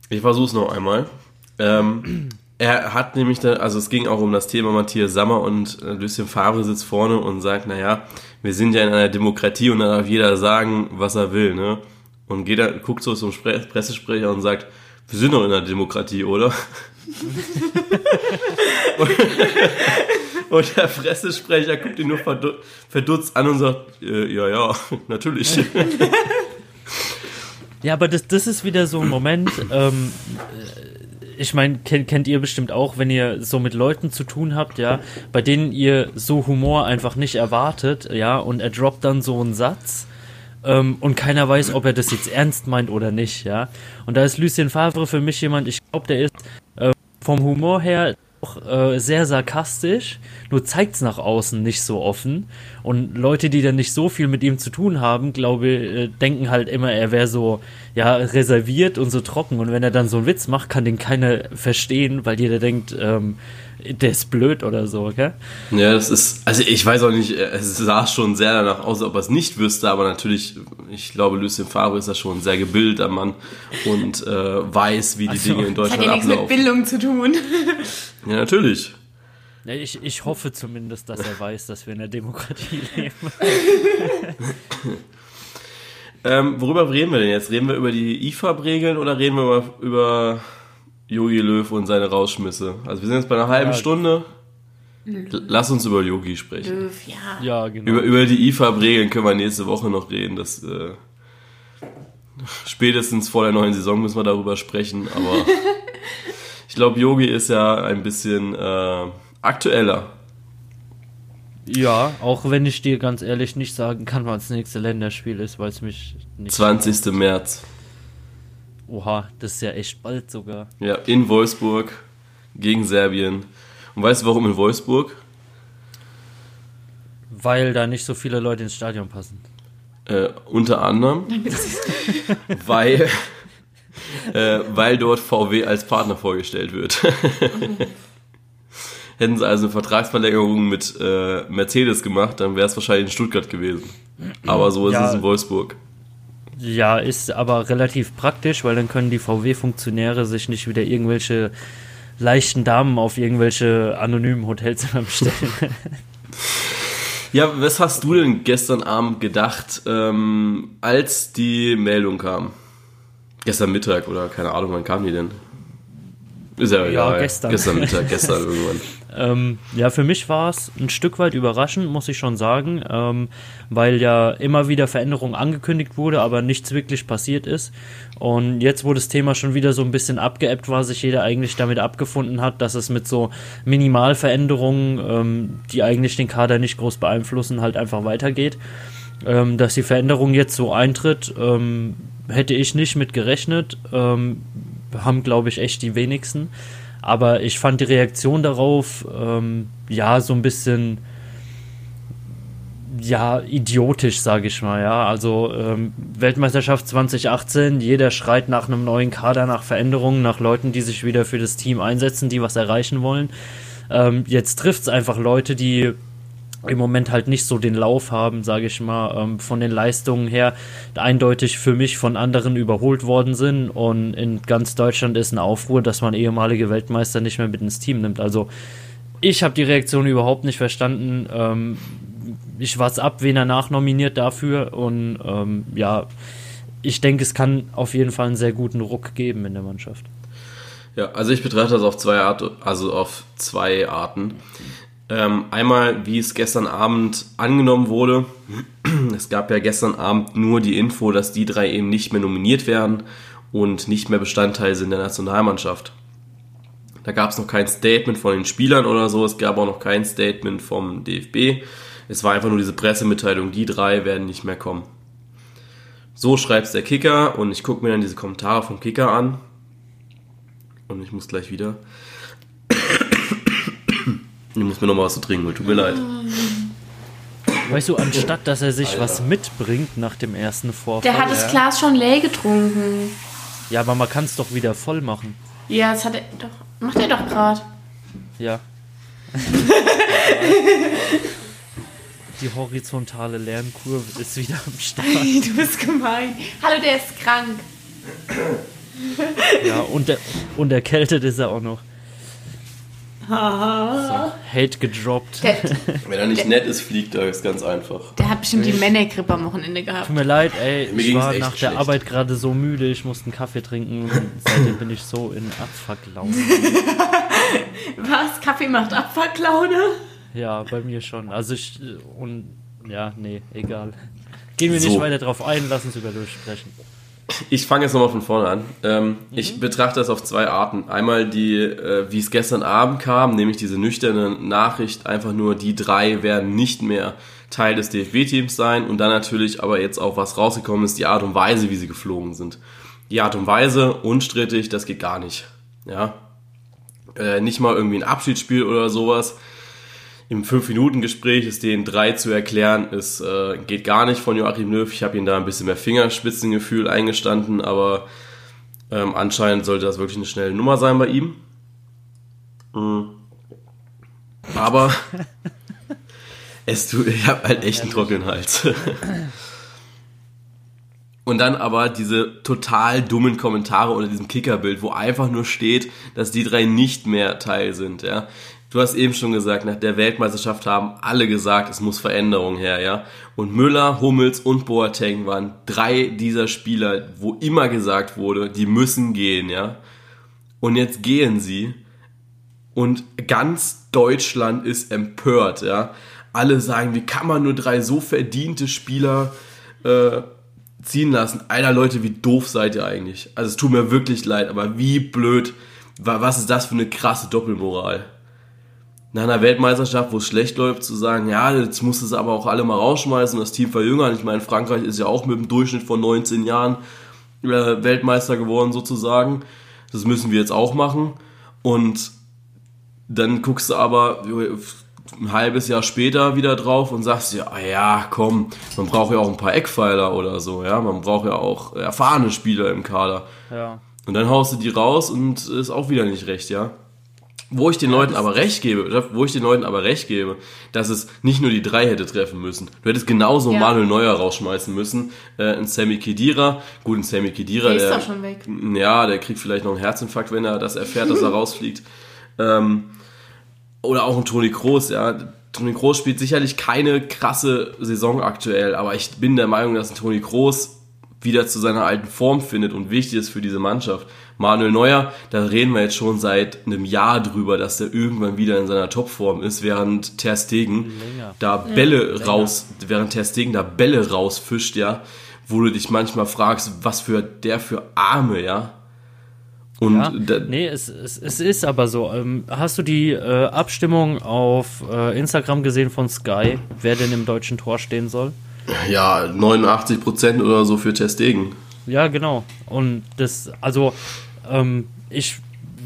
ich versuch's noch einmal. Ähm, er hat nämlich, da, also es ging auch um das Thema Matthias Sammer und äh, Lucien Favre sitzt vorne und sagt, naja, wir sind ja in einer Demokratie und da darf jeder sagen, was er will, ne? Und jeder guckt so zum Spre Pressesprecher und sagt, wir sind doch in einer Demokratie, oder? und, der Pressesprecher guckt ihn nur verdu verdutzt an und sagt, äh, ja, ja, natürlich. Ja, aber das, das ist wieder so ein Moment, ähm, äh, ich meine, kennt, kennt ihr bestimmt auch, wenn ihr so mit Leuten zu tun habt, ja, bei denen ihr so Humor einfach nicht erwartet, ja, und er droppt dann so einen Satz ähm, und keiner weiß, ob er das jetzt ernst meint oder nicht, ja. Und da ist Lucien Favre für mich jemand, ich glaube, der ist äh, vom Humor her auch äh, sehr sarkastisch, nur zeigt's nach außen nicht so offen. Und Leute, die dann nicht so viel mit ihm zu tun haben, glaube äh, denken halt immer, er wäre so ja reserviert und so trocken. Und wenn er dann so einen Witz macht, kann den keiner verstehen, weil jeder denkt, ähm, der ist blöd oder so, gell? Ja, das ist, also ich weiß auch nicht, es sah schon sehr danach aus, ob er es nicht wüsste, aber natürlich, ich glaube, Lucien Favre ist ja schon ein sehr gebildeter Mann und äh, weiß, wie die so. Dinge in Das hat Deutschland ja nichts mit ablaufen. Bildung zu tun. Ja, natürlich. Ja, Ich, ich hoffe zumindest, dass er weiß, dass wir in der Demokratie leben. Ähm, worüber reden wir denn jetzt? Reden wir über die IFAB-Regeln oder reden wir über, über Jogi Löw und seine Rausschmisse? Also wir sind jetzt bei einer halben Ja. Stunde. Lass uns über Yogi sprechen. Löw, ja. Ja, genau. Über, über die IFAB-Regeln können wir nächste Woche noch reden. Das, äh, spätestens vor der neuen Saison müssen wir darüber sprechen. Aber ich glaube, Yogi ist ja ein bisschen äh, aktueller. Ja, auch wenn ich dir ganz ehrlich nicht sagen kann, wann das nächste Länderspiel ist, weil es mich nicht. 20. März. Oha, das ist ja echt bald sogar. Ja, in Wolfsburg gegen Serbien. Und weißt du, warum in Wolfsburg? Weil da nicht so viele Leute ins Stadion passen. Äh, unter anderem, weil, äh, weil dort VW als Partner vorgestellt wird. Hätten sie also eine Vertragsverlängerung mit äh, Mercedes gemacht, dann wäre es wahrscheinlich in Stuttgart gewesen. Aber so ist Ja. es in Wolfsburg. Ja, ist aber relativ praktisch, weil dann können die VW-Funktionäre sich nicht wieder irgendwelche leichten Damen auf irgendwelche anonymen Hotelzimmer bestellen. Ja, was hast du denn gestern Abend gedacht, ähm, als die Meldung kam? Gestern Mittag oder keine Ahnung, wann kam die denn? Ist ja, Ja, egal. gestern. Gestern Mittag, gestern irgendwann. Ähm, ja, für mich war es ein Stück weit überraschend, muss ich schon sagen, ähm, weil ja immer wieder Veränderungen angekündigt wurde, aber nichts wirklich passiert ist. Und jetzt, wo das Thema schon wieder so ein bisschen abgeebbt war, sich jeder eigentlich damit abgefunden hat, dass es mit so Minimalveränderungen, ähm, die eigentlich den Kader nicht groß beeinflussen, halt einfach weitergeht. Ähm, dass die Veränderung jetzt so eintritt, ähm, hätte ich nicht mit gerechnet. Ähm, haben, glaube ich, echt die wenigsten. Aber ich fand die Reaktion darauf, ähm, ja, so ein bisschen, ja, idiotisch, sage ich mal, ja. Also ähm, Weltmeisterschaft 2018, jeder schreit nach einem neuen Kader, nach Veränderungen, nach Leuten, die sich wieder für das Team einsetzen, die was erreichen wollen. Ähm, jetzt trifft es einfach Leute, die im Moment halt nicht so den Lauf haben, sage ich mal, ähm, von den Leistungen her eindeutig für mich von anderen überholt worden sind und in ganz Deutschland ist eine Aufruhr, dass man ehemalige Weltmeister nicht mehr mit ins Team nimmt. Also ich habe die Reaktion überhaupt nicht verstanden. Ähm, ich warte ab, wen er nachnominiert dafür und ähm, ja, ich denke, es kann auf jeden Fall einen sehr guten Ruck geben in der Mannschaft. Ja, also ich betrachte das auf zwei Art, also auf zwei Arten. Ähm, einmal, wie es gestern Abend angenommen wurde. Es gab ja gestern Abend nur die Info, dass die drei eben nicht mehr nominiert werden und nicht mehr Bestandteil sind der Nationalmannschaft. Da gab es noch kein Statement von den Spielern oder so, es gab auch noch kein Statement vom DFB. Es war einfach nur diese Pressemitteilung, die drei werden nicht mehr kommen. So schreibt der Kicker und ich gucke mir dann diese Kommentare vom Kicker an. Und ich muss gleich wieder. Ich muss mir noch mal was zu trinken holen, tut mir leid. Weißt du, anstatt dass er sich Alter. was mitbringt nach dem ersten Vorfall. Der hat das Glas schon leer getrunken. Ja, aber man kann es doch wieder voll machen. Ja, das hat er doch. Macht er doch gerade. Ja. Die horizontale Lernkurve ist wieder am Start. du bist gemein. Hallo, der ist krank. Ja, und, der, und erkältet ist er auch noch so, Hate gedroppt. Der, Wenn er nicht der, nett ist, fliegt er, ist ganz einfach. Der hat bestimmt die Männergrippe am Wochenende gehabt. Tut mir leid, ey, mir ich war nach der Arbeit gerade so müde, ich musste einen Kaffee trinken und seitdem bin ich so in Abfuck-Laune. Was? Kaffee macht Abfuck-Laune? Ja, bei mir schon. Also ich, und, ja, nee, egal. Gehen wir so. nicht weiter drauf ein, lass uns über durchsprechen. Ich fange jetzt nochmal von vorne an. Ähm, mhm. Ich betrachte das auf zwei Arten. Einmal die, äh, wie es gestern Abend kam, nämlich diese nüchterne Nachricht, einfach nur die drei werden nicht mehr Teil des DFB-Teams sein und dann natürlich aber jetzt auch was rausgekommen ist, die Art und Weise, wie sie geflogen sind. Die Art und Weise, unstrittig, das geht gar nicht. Ja. Äh, nicht mal irgendwie ein Abschiedsspiel oder sowas im 5-Minuten-Gespräch ist den drei zu erklären, es äh, geht gar nicht von Joachim Löw. Ich habe ihm da ein bisschen mehr Fingerspitzengefühl eingestanden, aber ähm, anscheinend sollte das wirklich eine schnelle Nummer sein bei ihm. Mhm. Aber es tut, ich habe halt echt einen trockenen Hals. Und dann aber diese total dummen Kommentare unter diesem Kickerbild, wo einfach nur steht, dass die drei nicht mehr Teil sind. Ja, Du hast eben schon gesagt, nach der Weltmeisterschaft haben alle gesagt, es muss Veränderung her, ja. Und Müller, Hummels und Boateng waren drei dieser Spieler, wo immer gesagt wurde, die müssen gehen, ja. Und jetzt gehen sie und ganz Deutschland ist empört, ja. Alle sagen, wie kann man nur drei so verdiente Spieler äh, ziehen lassen? Alter Leute, wie doof seid ihr eigentlich? Also es tut mir wirklich leid, aber wie blöd. Was ist das für eine krasse Doppelmoral? Nach einer Weltmeisterschaft, wo es schlecht läuft, zu sagen, ja, jetzt muss es aber auch alle mal rausschmeißen, das Team verjüngern. Ich meine, Frankreich ist ja auch mit einem Durchschnitt von 19 Jahren äh, Weltmeister geworden sozusagen. Das müssen wir jetzt auch machen. Und dann guckst du aber ein halbes Jahr später wieder drauf und sagst ja, ah ja, komm, man braucht ja auch ein paar Eckpfeiler oder so, ja, man braucht ja auch erfahrene Spieler im Kader. Ja. Und dann haust du die raus und ist auch wieder nicht recht, ja. Wo ich den Leuten aber recht gebe, wo ich den Leuten aber recht gebe, dass es nicht nur die drei hätte treffen müssen. Du hättest genauso ja. Manuel Neuer rausschmeißen müssen, äh, ein Sammy Kedira. Gut, ein Sammy Kedira, der, der ist schon weg. Ja, der kriegt vielleicht noch einen Herzinfarkt, wenn er das erfährt, dass er rausfliegt. Ähm, oder auch ein Toni Kroos, ja. Toni Kroos spielt sicherlich keine krasse Saison aktuell, aber ich bin der Meinung, dass ein Toni Kroos wieder zu seiner alten Form findet und wichtig ist für diese Mannschaft. Manuel Neuer, da reden wir jetzt schon seit einem Jahr drüber, dass der irgendwann wieder in seiner Topform ist, während Ter Stegen Länger. da Bälle raus, während Ter Stegen da Bälle rausfischt, ja, wo du dich manchmal fragst, was für der für Arme, ja. Und Ja, nee, es, es, es ist aber so. Ähm, hast du die äh, Abstimmung auf äh, Instagram gesehen von Sky, wer denn im deutschen Tor stehen soll? ja, 89 Prozent oder so für Ter Stegen. Ja, genau. Und das, also, ähm, ich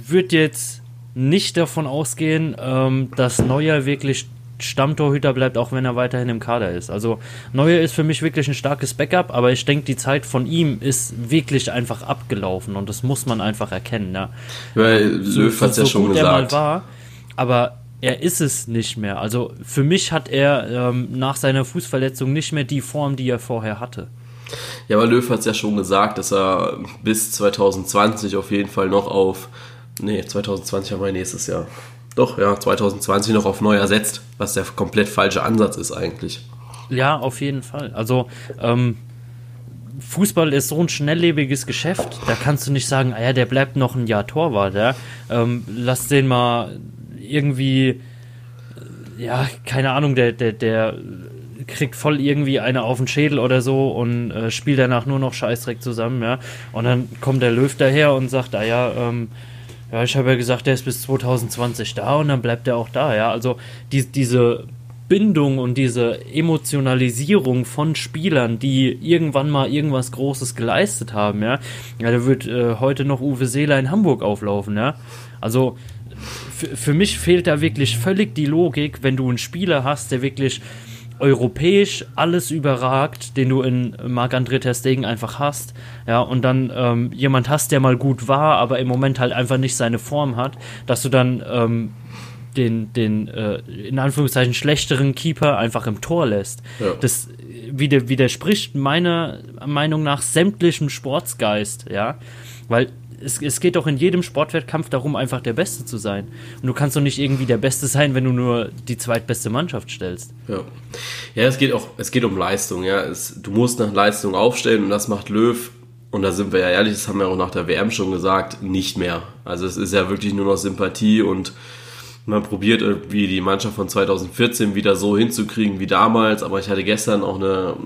würde jetzt nicht davon ausgehen, ähm, dass Neuer wirklich Stammtorhüter bleibt, auch wenn er weiterhin im Kader ist. Also Neuer ist für mich wirklich ein starkes Backup, aber ich denke, die Zeit von ihm ist wirklich einfach abgelaufen und das muss man einfach erkennen. Ja. Weil Löw hat's ja schon gut er mal gesagt. war, aber er ist es nicht mehr. Also für mich hat er ähm, nach seiner Fußverletzung nicht mehr die Form, die er vorher hatte. Ja, aber Löw hat es ja schon gesagt, dass er bis 2020 auf jeden Fall noch auf. Nee, 2020 haben wir nächstes Jahr. Doch, ja, 2020 noch auf Neuer setzt, was der komplett falsche Ansatz ist eigentlich. Ja, auf jeden Fall. Also, ähm, Fußball ist so ein schnelllebiges Geschäft, da kannst du nicht sagen, ah ja, der bleibt noch ein Jahr Torwart, ja. Ähm, lass den mal irgendwie, ja, keine Ahnung, der, der, der kriegt voll irgendwie eine auf den Schädel oder so und äh, spielt danach nur noch Scheißdreck zusammen, ja. Und dann kommt der Löw daher und sagt, ah ja, ähm, ja, ich habe ja gesagt, der ist bis 2020 da und dann bleibt er auch da, ja. Also die, diese Bindung und diese Emotionalisierung von Spielern, die irgendwann mal irgendwas Großes geleistet haben, ja. Ja, da wird äh, heute noch Uwe Seeler in Hamburg auflaufen, ja. Also für, für mich fehlt da wirklich völlig die Logik, wenn du einen Spieler hast, der wirklich europäisch alles überragt, den du in Marc-André Ter Stegen einfach hast, ja, und dann ähm, jemand hast, der mal gut war, aber im Moment halt einfach nicht seine Form hat, dass du dann ähm, den, den äh, in Anführungszeichen schlechteren Keeper einfach im Tor lässt. Ja. Das wider, widerspricht meiner Meinung nach sämtlichem Sportsgeist, ja, weil es, es geht doch in jedem Sportwettkampf darum, einfach der Beste zu sein. Und du kannst doch nicht irgendwie der Beste sein, wenn du nur die zweitbeste Mannschaft stellst. Ja, ja es geht auch, es geht um Leistung, ja. Es, du musst nach Leistung aufstellen und das macht Löw, und da sind wir ja ehrlich, das haben wir auch nach der WM schon gesagt, nicht mehr. Also es ist ja wirklich nur noch Sympathie und man probiert irgendwie die Mannschaft von 2014 wieder so hinzukriegen wie damals, aber ich hatte gestern auch eine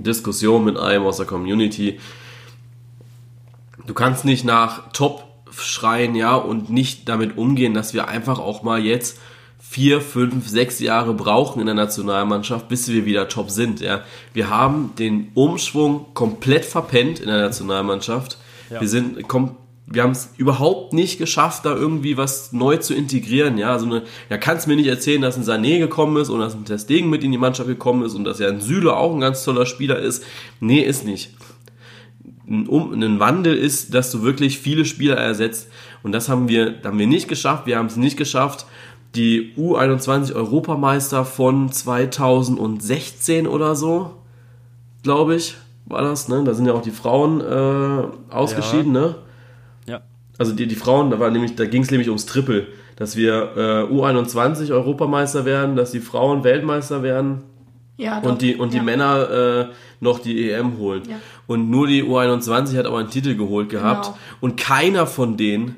Diskussion mit einem aus der Community. Du kannst nicht nach Top schreien, ja, und nicht damit umgehen, dass wir einfach auch mal jetzt vier, fünf, sechs Jahre brauchen in der Nationalmannschaft, bis wir wieder top sind, ja. Wir haben den Umschwung komplett verpennt in der Nationalmannschaft. Ja. Wir sind kom wir haben es überhaupt nicht geschafft, da irgendwie was neu zu integrieren. Ja, also eine, ja, kannst mir nicht erzählen, dass ein Sané gekommen ist und dass ein Testegen mit in die Mannschaft gekommen ist und dass ja ein Süle auch ein ganz toller Spieler ist. Nee, ist nicht. Ein, um, ein Wandel ist, dass du wirklich viele Spieler ersetzt. Und das haben wir, haben wir nicht geschafft. Wir haben es nicht geschafft, die U21 Europameister von 2016 oder so, glaube ich, war das, ne? Da sind ja auch die Frauen äh, ausgeschieden, ne? Ja. Also die, die Frauen, da war nämlich, da ging es nämlich ums Triple, dass wir äh, U21 Europameister werden, dass die Frauen Weltmeister werden Ja, doch. und die und die ja. Männer äh, noch die EM holen. Ja. Und nur die U21 hat aber einen Titel geholt gehabt Genau. und keiner von denen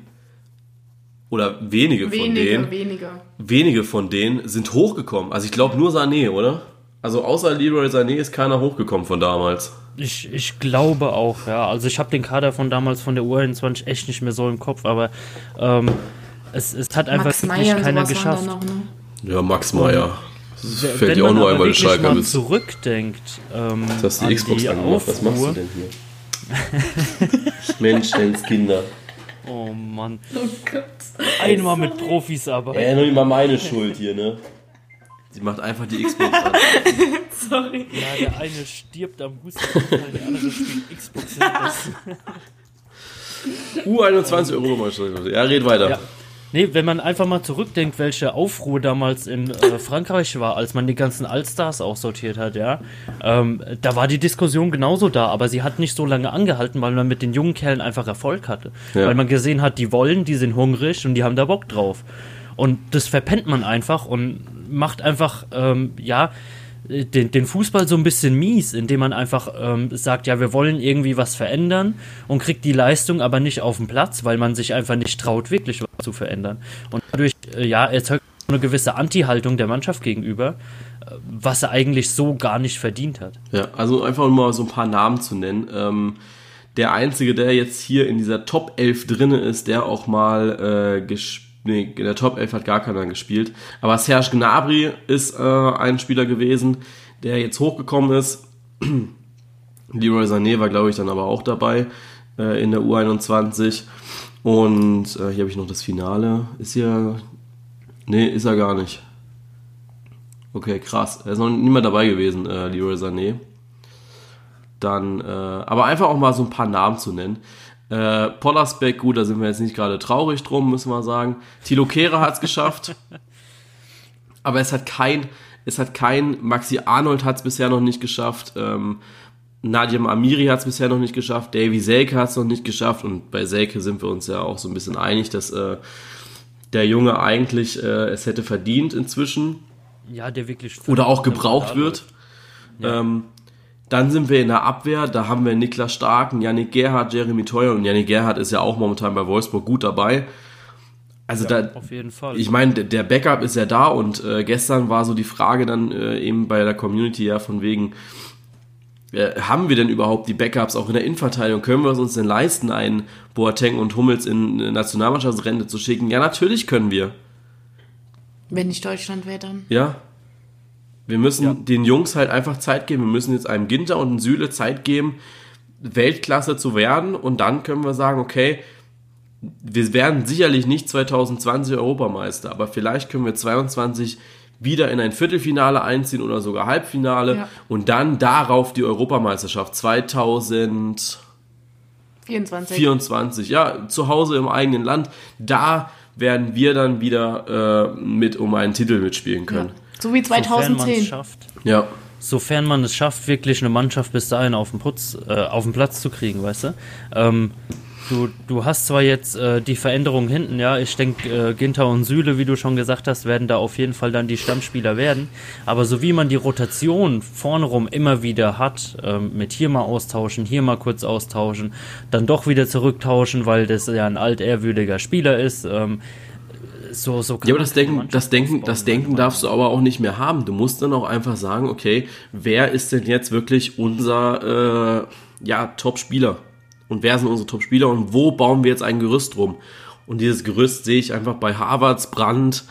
oder wenige, von Wenige, denen, wenige. wenige von denen sind hochgekommen. Also ich glaube nur Sané, oder? Also außer Leroy Sané ist keiner hochgekommen von damals. Ich, ich glaube auch, ja. Also ich habe den Kader von damals von der U21 echt nicht mehr so im Kopf, aber ähm, es, es hat einfach Max wirklich Meyer und keiner geschafft. noch, ne? Ja, Max Meyer. Das Wenn fällt dir auch man nur einmal wirklich Schalke mal Witz. zurückdenkt, ähm, Du hast die an Xbox die angemacht. Was machst du Aufruhr- denn hier? Menschenskinder. Oh Mann. Oh Gott. Einmal mit Profis arbeiten. Ja, nur immer meine Schuld hier, ne? Sie macht einfach die Xbox an. Sorry. Ja, der eine stirbt am Husten, der andere spielt Xbox. Das, U21 Europameisterschaft. Ja, red weiter. Ja. Nee, wenn man einfach mal zurückdenkt, welche Aufruhr damals in äh, Frankreich war, als man die ganzen Allstars aussortiert hat, ja, ähm, da war die Diskussion genauso da, aber sie hat nicht so lange angehalten, weil man mit den jungen Kerlen einfach Erfolg hatte. Ja. Weil man gesehen hat, die wollen, die sind hungrig und die haben da Bock drauf. Und das verpennt man einfach und macht einfach, ähm, ja, den, den Fußball so ein bisschen mies, indem man einfach ähm, sagt, ja, wir wollen irgendwie was verändern und kriegt die Leistung aber nicht auf den Platz, weil man sich einfach nicht traut, wirklich was zu verändern. Und dadurch, äh, ja, erzeugt eine gewisse Anti-Haltung der Mannschaft gegenüber, äh, was er eigentlich so gar nicht verdient hat. Ja, also einfach mal so ein paar Namen zu nennen. Ähm, der einzige, der jetzt hier in dieser Top 11 drinne ist, der auch mal äh, gespielt nee, in der Top 11 hat gar keiner gespielt. Aber Serge Gnabry ist äh, ein Spieler gewesen, der jetzt hochgekommen ist. Leroy Sané war, glaube ich, dann aber auch dabei äh, in der U21. Und äh, hier habe ich noch das Finale. Ist hier. Nee, ist er gar nicht. Okay, krass. Er ist noch niemand dabei gewesen, äh, Leroy Sané. Dann, äh, aber einfach auch mal so ein paar Namen zu nennen. Äh, Pollersbeck, gut, da sind wir jetzt nicht gerade traurig drum, müssen wir sagen. Tilo Kehrer hat es geschafft. aber es hat kein, es hat kein, Maxi Arnold hat es bisher noch nicht geschafft. Ähm, Nadia Amiri hat es bisher noch nicht geschafft. Davy Selke hat es noch nicht geschafft. Und bei Selke sind wir uns ja auch so ein bisschen einig, dass äh, der Junge eigentlich äh, es hätte verdient inzwischen. Ja, der wirklich. Oder auch gebraucht wird. Ja. Ähm, dann sind wir in der Abwehr, da haben wir Niklas Starken, Yannick Gerhardt, Jeremy Teuer und Yannick Gerhardt ist ja auch momentan bei Wolfsburg gut dabei. Also ja, da, auf jeden Fall. Ich meine, der Backup ist ja da und äh, gestern war so die Frage dann äh, eben bei der Community ja von wegen, äh, haben wir denn überhaupt die Backups auch in der Innenverteidigung? Können wir es uns denn leisten, einen Boateng und Hummels in Nationalmannschaftsrente zu schicken? Ja, natürlich können wir. Wenn nicht Deutschland wäre dann. Ja, wir müssen ja. den Jungs halt einfach Zeit geben. Wir müssen jetzt einem Ginter und einem Süle Zeit geben, Weltklasse zu werden. Und dann können wir sagen, okay, wir werden sicherlich nicht 2020 Europameister, aber vielleicht können wir 22 wieder in ein Viertelfinale einziehen oder sogar Halbfinale ja. und dann darauf die Europameisterschaft 2024. 24, ja, zu Hause im eigenen Land. Da werden wir dann wieder äh, mit um einen Titel mitspielen können. Ja. So wie 2010. schafft. Ja. Sofern man es schafft, wirklich eine Mannschaft bis dahin auf den, Putz, äh, auf den Platz zu kriegen, weißt du? Ähm, du, du hast zwar jetzt äh, die Veränderung hinten, ja, ich denke, äh, Ginter und Süle, wie du schon gesagt hast, werden da auf jeden Fall dann die Stammspieler werden. Aber so wie man die Rotation vorne rum immer wieder hat, ähm, mit hier mal austauschen, hier mal kurz austauschen, dann doch wieder zurücktauschen, weil das ja ein altehrwürdiger Spieler ist, ähm, so, so ja, aber das Denken, das Denken, das Denken darfst du aber auch nicht mehr haben. Du musst dann auch einfach sagen, okay, wer ist denn jetzt wirklich unser äh, ja, Top-Spieler? Und wer sind unsere Top-Spieler und wo bauen wir jetzt ein Gerüst rum? Und dieses Gerüst sehe ich einfach bei Harvards, Brandt,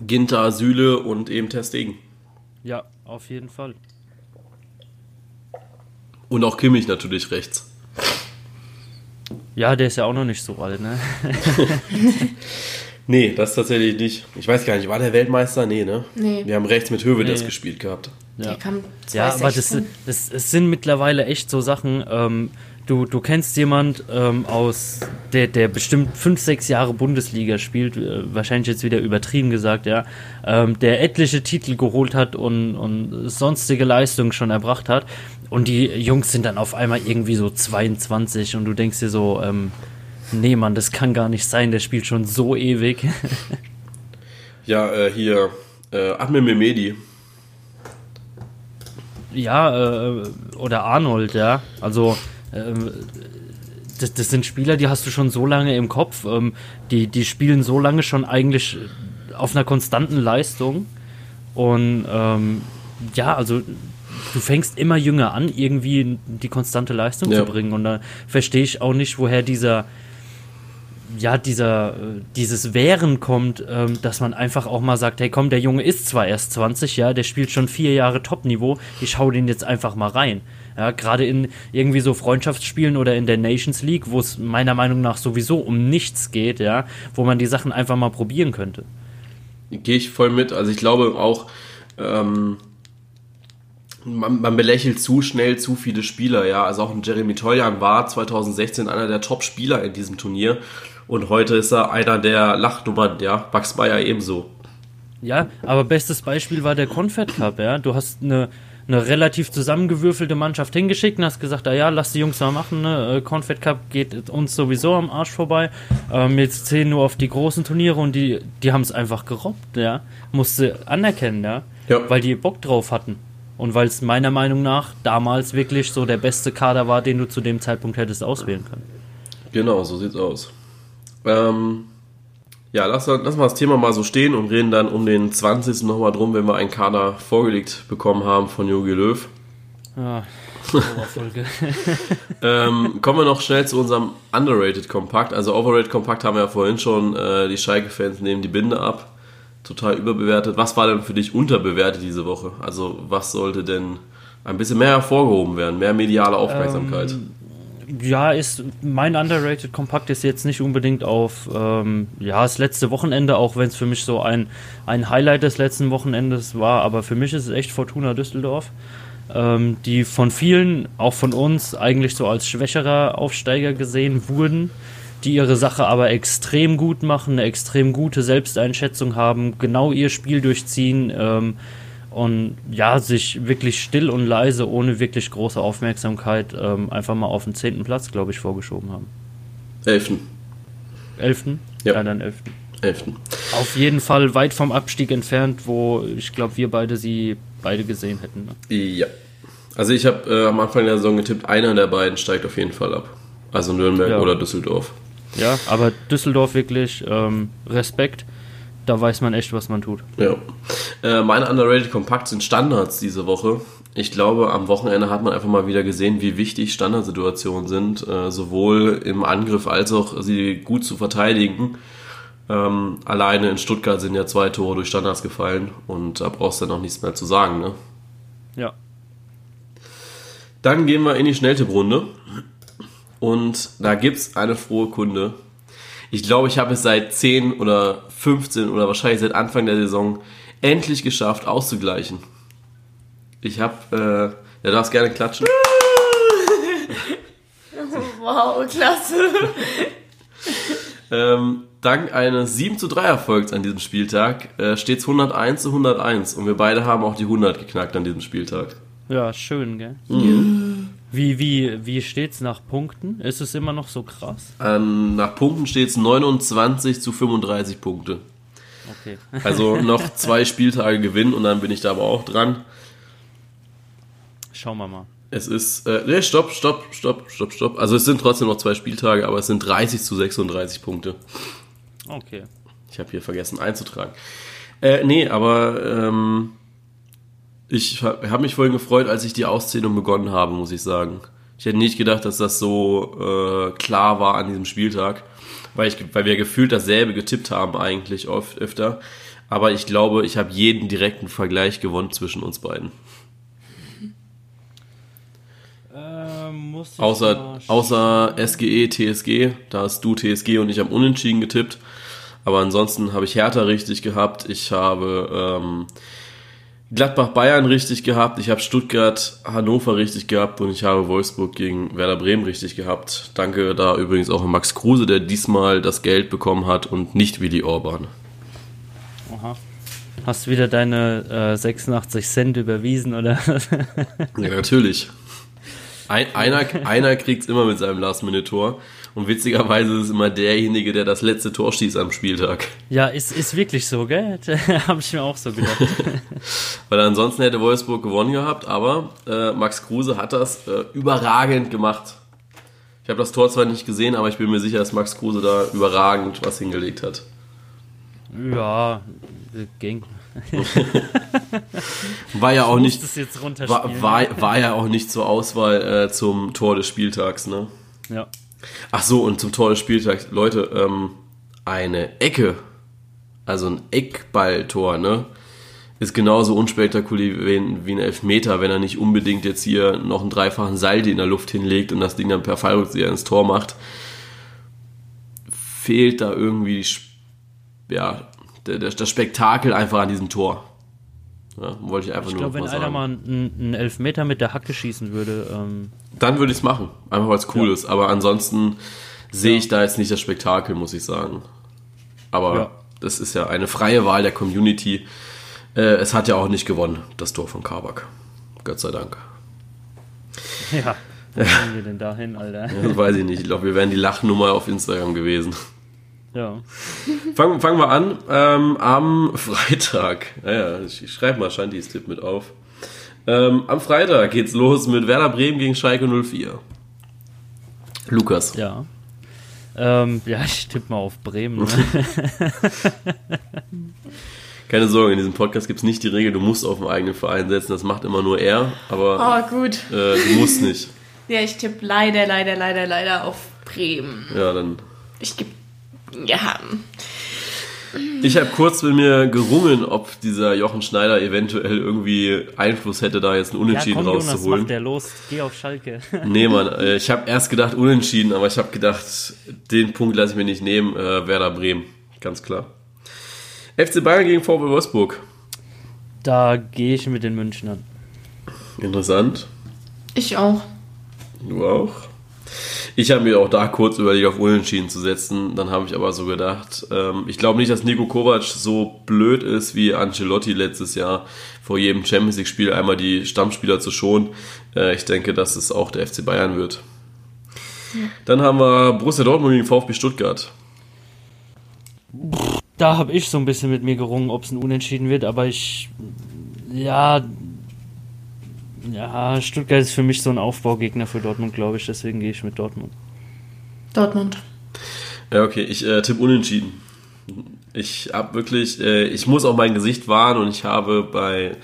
Ginter, Süle und eben Testegen. Ja, auf jeden Fall. Und auch Kimmich natürlich rechts. Ja, der ist ja auch noch nicht so alt, ne? nee, das tatsächlich nicht. Ich weiß gar nicht, war der Weltmeister? Nee, ne? Nee. Wir haben rechts mit Höwe nee. das gespielt gehabt. Ja, ja aber das, das, das, sind mittlerweile echt so Sachen. Ähm, du, du kennst jemand ähm, aus, der, der bestimmt fünf, sechs Jahre Bundesliga spielt, äh, wahrscheinlich jetzt wieder übertrieben gesagt, ja, ähm, der etliche Titel geholt hat und, und sonstige Leistungen schon erbracht hat und die Jungs sind dann auf einmal irgendwie so 22 und du denkst dir so, ähm, nee, Mann, das kann gar nicht sein, der spielt schon so ewig. ja, äh, hier, äh, Ahmed Mehmedi. Ja, äh, oder Arnold, ja. Also, ähm, das, das, sind Spieler, die hast du schon so lange im Kopf. Ähm, die, die spielen so lange schon eigentlich auf einer konstanten Leistung. Und ähm, ja, also du fängst immer jünger an, irgendwie die konstante Leistung ja. zu bringen. Und da verstehe ich auch nicht, woher dieser, ja, dieser, dieses Wehren kommt, ähm, dass man einfach auch mal sagt, hey komm, der Junge ist zwar erst 20, ja, der spielt schon vier Jahre Top-Niveau, ich hau den jetzt einfach mal rein. Ja, gerade in irgendwie so Freundschaftsspielen oder in der Nations League, wo es meiner Meinung nach sowieso um nichts geht, ja, wo man die Sachen einfach mal probieren könnte. Gehe ich voll mit. Also ich glaube auch, ähm, man, man, belächelt zu schnell zu viele Spieler, ja. Also auch ein Jeremy Toljan war 2016 einer der Top-Spieler in diesem Turnier und heute ist er einer der Lachnummern, ja. Max Bayer ebenso. Ja, aber bestes Beispiel war der Confed Cup, ja. Du hast eine, eine relativ zusammengewürfelte Mannschaft hingeschickt und hast gesagt, ah ja, lass die Jungs mal machen, ne? Äh, Confed Cup geht uns sowieso am Arsch vorbei. Ähm, jetzt zählen nur auf die großen Turniere und die, die haben es einfach gerobbt, ja. Musste anerkennen, ja. Ja. Weil die Bock drauf hatten. Und weil es meiner Meinung nach damals wirklich so der beste Kader war, den du zu dem Zeitpunkt hättest auswählen können. Genau, so sieht's aus. Ähm, ja, lass, lass mal das Thema mal so stehen und reden dann um den 20. nochmal drum, wenn wir einen Kader vorgelegt bekommen haben von Jogi Löw. Oberfolge. ähm, kommen wir noch schnell zu unserem Underrated Kompakt. Also Overrated Kompakt haben wir ja vorhin schon, äh, die Schalke-Fans nehmen die Binde ab. Total überbewertet. Was war denn für dich unterbewertet diese Woche? Also was sollte denn ein bisschen mehr hervorgehoben werden? Mehr mediale Aufmerksamkeit? Ähm, ja, ist mein underrated Kompakt ist jetzt nicht unbedingt auf ähm, ja das letzte Wochenende, auch wenn es für mich so ein, ein Highlight des letzten Wochenendes war, aber für mich ist es echt Fortuna Düsseldorf ähm, die von vielen, auch von uns, eigentlich so als schwächerer Aufsteiger gesehen wurden, die ihre Sache aber extrem gut machen, eine extrem gute Selbsteinschätzung haben, genau ihr Spiel durchziehen ähm, und ja, sich wirklich still und leise, ohne wirklich große Aufmerksamkeit, ähm, einfach mal auf den zehnten Platz, glaube ich, vorgeschoben haben. Elften. Elften? Ja, ja dann elften. Elften. Auf jeden Fall weit vom Abstieg entfernt, wo ich glaube, wir beide sie beide gesehen hätten. Ne? Ja. Also ich habe äh, am Anfang der Saison getippt, einer der beiden steigt auf jeden Fall ab. Also Nürnberg ja. oder Düsseldorf. Ja, aber Düsseldorf wirklich ähm, Respekt. Da weiß man echt, was man tut. Ja. Äh, meine underrated Kompakt sind Standards diese Woche. Ich glaube, am Wochenende hat man einfach mal wieder gesehen, wie wichtig Standardsituationen sind, äh, sowohl im Angriff als auch sie gut zu verteidigen. Ähm, alleine in Stuttgart sind ja zwei Tore durch Standards gefallen und da brauchst du dann noch nichts mehr zu sagen, ne? Ja. Dann gehen wir in die Schnelltipprunde und da gibt es eine frohe Kunde. Ich glaube, ich habe es seit 10 oder 15 oder wahrscheinlich seit Anfang der Saison endlich geschafft, auszugleichen. Ich habe, äh, ja, darfst gerne klatschen. wow, klasse. ähm, dank eines 7 zu 3 Erfolgs an diesem Spieltag äh, steht es 101 zu 101 und wir beide haben auch die 100 geknackt an diesem Spieltag. Ja, schön, gell? Mhm. Wie, wie, wie steht's nach Punkten? Ist es immer noch so krass? Ähm, nach Punkten steht es 29 zu 35 Punkte. Okay. also noch zwei Spieltage gewinnen und dann bin ich da aber auch dran. Schauen wir mal. Es ist, äh, nee, stopp, stopp, stopp, stopp, stopp. Also es sind trotzdem noch zwei Spieltage, aber es sind 30 zu 36 Punkte. Okay. Ich habe hier vergessen einzutragen. Äh, nee, aber ähm, ich habe mich vorhin gefreut, als ich die Auszählung begonnen habe, muss ich sagen. Ich hätte nicht gedacht, dass das so äh, klar war an diesem Spieltag, weil, ich, weil wir gefühlt dasselbe getippt haben eigentlich oft öfter. Aber ich glaube, ich habe jeden direkten Vergleich gewonnen zwischen uns beiden. Ähm, außer, außer SGE, TSG, da hast du TSG und ich habe unentschieden getippt. Aber ansonsten habe ich Hertha richtig gehabt. Ich habe ähm, Gladbach-Bayern richtig gehabt. Ich habe Stuttgart-Hannover richtig gehabt und ich habe Wolfsburg gegen Werder Bremen richtig gehabt. Danke da übrigens auch an Max Kruse, der diesmal das Geld bekommen hat und nicht Willi Orban. Aha. Hast du wieder deine äh, 86 Cent überwiesen, oder? ja, natürlich. Ein, einer einer kriegt es immer mit seinem Last-Minute-Tor. Und witzigerweise ist es immer derjenige, der das letzte Tor schießt am Spieltag. Ja, ist, ist wirklich so, gell? Habe ich mir auch so gedacht. Weil ansonsten hätte Wolfsburg gewonnen gehabt, aber äh, Max Kruse hat das äh, überragend gemacht. Ich habe das Tor zwar nicht gesehen, aber ich bin mir sicher, dass Max Kruse da überragend was hingelegt hat. Ja, ging. war ja auch nicht war, war, war, ja auch nicht zur Auswahl äh, zum Tor des Spieltags, ne? Ja. Ach so, und zum Tor des Spieltags, Leute, ähm, eine Ecke, also ein Eckballtor, ne? Ist genauso unspektakulär wie, ein Elfmeter, wenn er nicht unbedingt jetzt hier noch einen dreifachen Saldi in der Luft hinlegt und das Ding dann per Fallrückzieher ins Tor macht. Fehlt da irgendwie ja, das Spektakel einfach an diesem Tor. Ja, wollte ich einfach ich nur glaub, mal sagen. Ich glaube, wenn einer mal einen, Elfmeter mit der Hacke schießen würde. Ähm Dann würde ich es machen. Einfach weil es cool ja. ist. Aber ansonsten sehe ich da jetzt nicht das Spektakel, muss ich sagen. Aber das ist ja eine freie Wahl der Community. Äh, es hat ja auch nicht gewonnen, das Tor von Kabak. Gott sei Dank. Ja, wo kommen wir denn dahin, Alter? Ja, weiß ich nicht. Ich glaube, wir wären die Lachnummer auf Instagram gewesen. Ja. Fangen, fangen wir an. Ähm, am Freitag. Naja, ich, ich schreibe mal Shantis Tipp mit auf. Ähm, am Freitag geht's los mit Werder Bremen gegen Schalke 04. Lukas. Ja. Ähm, ja, ich tippe mal auf Bremen. Ne? Keine Sorge, in diesem Podcast gibt es nicht die Regel, du musst auf den eigenen Verein setzen. Das macht immer nur er, aber Oh, gut. äh, du musst nicht. Ja, ich tippe leider, leider, leider, leider auf Bremen. Ja, dann. Ich gebe. Ja. Ich habe kurz mit mir gerungen, ob dieser Jochen Schneider eventuell irgendwie Einfluss hätte, da jetzt ein Ja, Unentschieden komm, Jonas, rauszuholen. mach der los. Geh auf Schalke. Nee, Mann, äh, ich habe erst gedacht Unentschieden, aber ich habe gedacht, den Punkt lasse ich mir nicht nehmen. Äh, Werder Bremen, ganz klar. FC Bayern gegen VW Wolfsburg. Da gehe ich mit den Münchnern. Interessant. Ich auch. Du auch? Ich habe mir auch da kurz überlegt, auf Unentschieden zu setzen. Dann habe ich aber so gedacht, ähm, ich glaube nicht, dass Nico Kovac so blöd ist wie Ancelotti letztes Jahr, vor jedem Champions League-Spiel einmal die Stammspieler zu schonen. Äh, ich denke, dass es auch der FC Bayern wird. Dann haben wir Borussia Dortmund gegen VfB Stuttgart. Da habe ich so ein bisschen mit mir gerungen, ob es ein Unentschieden wird, aber ich. Ja. Ja, Stuttgart ist für mich so ein Aufbaugegner für Dortmund, glaube ich. Deswegen gehe ich mit Dortmund. Dortmund. Ja, okay, ich äh, tippe unentschieden. Ich habe wirklich, äh, ich muss auch mein Gesicht wahren und ich habe bei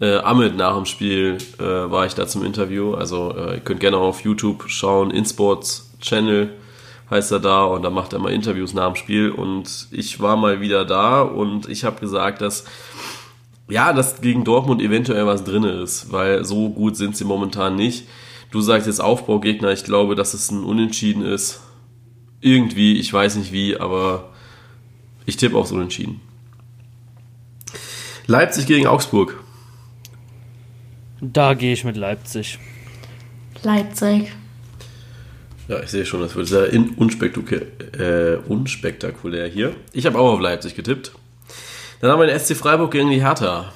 äh, Ahmed nach dem Spiel, äh, war ich da zum Interview. Also äh, ihr könnt gerne auch auf YouTube schauen, InSports Channel heißt er da und da macht er mal Interviews nach dem Spiel und ich war mal wieder da und ich habe gesagt, dass ja, dass gegen Dortmund eventuell was drin ist, weil so gut sind sie momentan nicht. Du sagst jetzt Aufbaugegner, ich glaube, dass es ein Unentschieden ist. Irgendwie, ich weiß nicht wie, aber ich tippe aufs Unentschieden. Leipzig gegen Augsburg. Da gehe ich mit Leipzig. Leipzig. Ja, ich sehe schon, das wird sehr in- unspektakulär, äh, unspektakulär hier. Ich habe auch auf Leipzig getippt. Dann haben wir den SC Freiburg gegen die Hertha.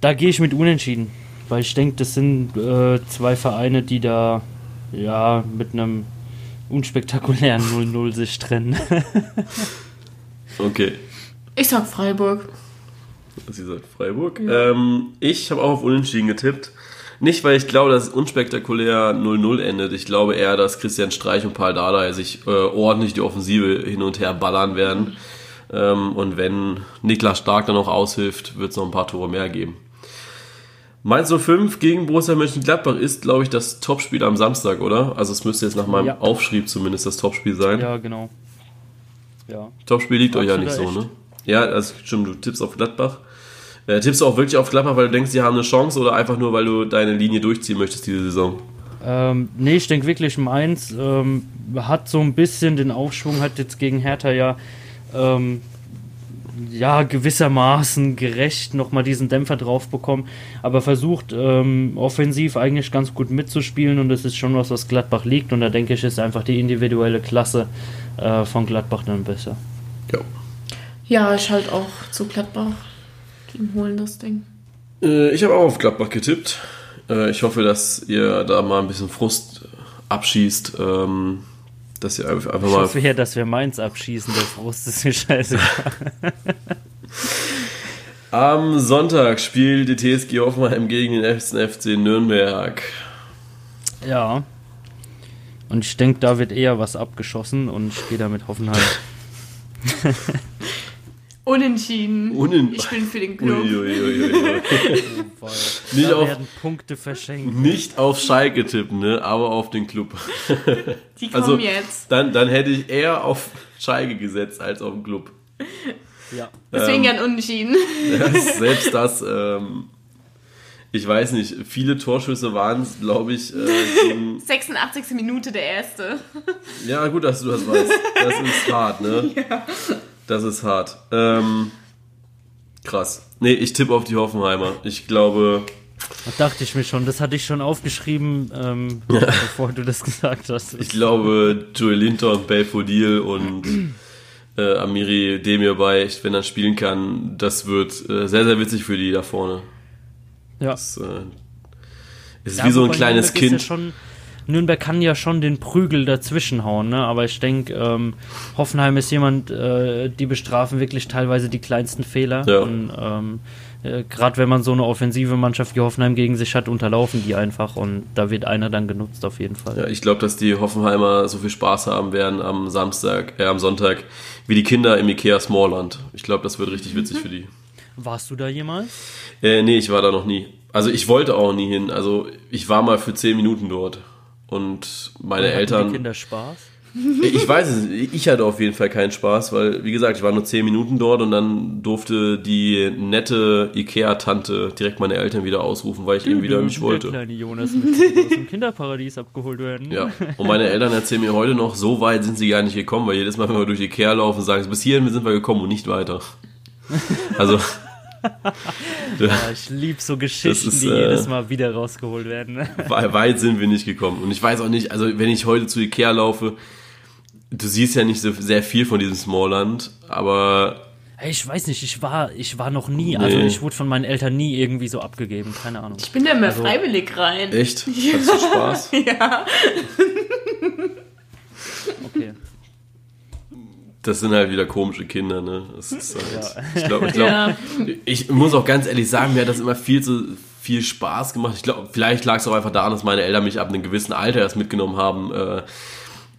Da gehe ich mit Unentschieden. Weil ich denke, das sind äh, zwei Vereine, die da ja mit einem unspektakulären 0-0 sich trennen. Okay, Ich sag Freiburg. sie sagt Freiburg. Ähm, ich habe auch auf Unentschieden getippt. Nicht, weil ich glaube, dass es unspektakulär 0-0 endet. Ich glaube eher, dass Christian Streich und Paul Dardai sich äh, ordentlich die Offensive hin und her ballern werden. Ähm, und wenn Niklas Stark dann noch aushilft, wird es noch ein paar Tore mehr geben. Mainz 05 gegen Borussia Mönchengladbach ist, glaube ich, das Topspiel am Samstag, oder? Also es müsste jetzt nach meinem Ja. Aufschrieb zumindest das Topspiel sein. ja, genau. Ja. Topspiel liegt euch ja nicht so, da ne? Ja, das stimmt, du tippst auf Gladbach. Äh, tippst du auch wirklich auf Gladbach, weil du denkst, die haben eine Chance oder einfach nur, weil du deine Linie durchziehen möchtest diese Saison? Ähm, nee, ich denke wirklich, Mainz ähm, hat so ein bisschen den Aufschwung, hat jetzt gegen Hertha ja, ähm, ja gewissermaßen gerecht nochmal diesen Dämpfer drauf bekommen, aber versucht ähm, offensiv eigentlich ganz gut mitzuspielen und das ist schon was, was Gladbach liegt und da denke ich, ist einfach die individuelle Klasse äh, von Gladbach dann besser. Ja. Ja, ich halt auch zu Gladbach. Die holen das Ding. Äh, ich habe auch auf Gladbach getippt. Äh, ich hoffe, dass ihr da mal ein bisschen Frust abschießt. Ähm, dass ihr einfach einfach Ich mal. hoffe ja, dass wir Mainz abschießen, der Frust ist mir scheiße. Am Sonntag spielt die TSG Hoffenheim gegen den 1. FC Nürnberg. Ja. Und ich denke, da wird eher was abgeschossen und ich gehe da mit Hoffenheim. Unentschieden. Unen- ich bin für den Club. Uiuiuiui. Nicht da auf- werden Punkte verschenkt. Nicht auf Schalke tippen, ne? aber auf den Club. Die kommen Also jetzt. dann, dann hätte ich eher auf Schalke gesetzt als auf den Club. Ja. Deswegen ähm, ja ein Unentschieden. Selbst das, ähm, ich weiß nicht, viele Torschüsse waren es, glaube ich, äh, gegen, 86. Minute der erste. ja gut, dass du das weißt. Das ist hart, ne? Das ist hart. Ähm, krass. Nee, ich tippe auf die Hoffenheimer. Ich glaube, Das dachte ich mir schon. Das hatte ich schon aufgeschrieben, ähm, bevor du das gesagt hast. ich glaube, Joel Linton, Belfodil und äh, Amiri Demir bei, wenn er spielen kann, das wird äh, sehr, sehr witzig für die da vorne. ja. Das äh, ist Ja, wie so ein kleines Nürnberg Kind. Ja schon, Nürnberg kann ja schon den Prügel dazwischen hauen, ne? aber ich denke, ähm, Hoffenheim ist jemand, äh, die bestrafen wirklich teilweise die kleinsten Fehler. Ja. Und ähm, äh, gerade wenn man so eine offensive Mannschaft wie Hoffenheim gegen sich hat, unterlaufen die einfach und da wird einer dann genutzt auf jeden Fall. Ja, ich glaube, dass die Hoffenheimer so viel Spaß haben werden am Samstag, äh, am Sonntag, wie die Kinder im Ikea Smallland. Ich glaube, das wird richtig witzig für die. Warst du da jemals? Äh, nee, ich war da noch nie. Also ich wollte auch nie hin. Also ich war mal für 10 Minuten dort. Und meine Hatten Eltern. Die Kinder Spaß? Ich weiß es. Ich hatte auf jeden Fall keinen Spaß, weil, wie gesagt, ich war nur 10 Minuten dort und dann durfte die nette Ikea-Tante direkt meine Eltern wieder ausrufen, weil ich eben wieder nicht Der wollte. kleine Jonas müsste aus dem Kinderparadies abgeholt werden. Ja, und meine Eltern erzählen mir heute noch, so weit sind sie gar nicht gekommen, weil jedes Mal, wenn wir durch Ikea laufen, sagen sie, bis hierhin sind wir gekommen und nicht weiter. Also, Ja, ich liebe so Geschichten, ist, die äh, jedes Mal wieder rausgeholt werden. wei- weit sind wir nicht gekommen. Und ich weiß auch nicht, also wenn ich heute zu Ikea laufe, du siehst ja nicht so sehr viel von diesem Smallland, aber ich weiß nicht, ich war, ich war noch nie, also Nee. ich wurde von meinen Eltern nie irgendwie so abgegeben, keine Ahnung. Ich bin da immer Also- freiwillig rein. echt, hattest du Spaß? Ja. Okay. Das sind halt wieder komische Kinder, ne? Das ist halt, Ja. Ich glaube, ich, glaub, Ja. ich muss auch ganz ehrlich sagen, mir hat das immer viel zu viel Spaß gemacht. Ich glaube, vielleicht lag es auch einfach daran, dass meine Eltern mich ab einem gewissen Alter erst mitgenommen haben äh,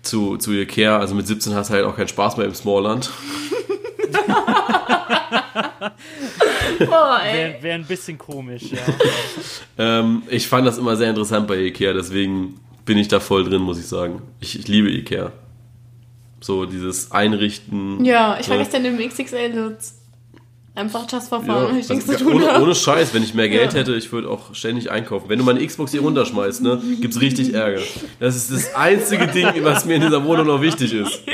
zu, zu Ikea. Also mit 17 hast du halt auch keinen Spaß mehr im Smallland. Boah, ey. Wäre wär ein bisschen komisch, ja. Ähm, ich fand das immer sehr interessant bei Ikea, deswegen bin ich da voll drin, muss ich sagen. Ich, ich liebe Ikea. So dieses Einrichten. Ja, ich war Ja. gestern im XXL-Sitz. Einfach just for fun, Ja, weil ich nichts zu also, tun ohne, habe. ohne Scheiß, wenn ich mehr Geld Ja. hätte, ich würde auch ständig einkaufen. Wenn du meine Xbox hier runterschmeißt, ne, gibt's richtig Ärger. Das ist das einzige Ding, was mir in dieser Wohnung noch wichtig ist.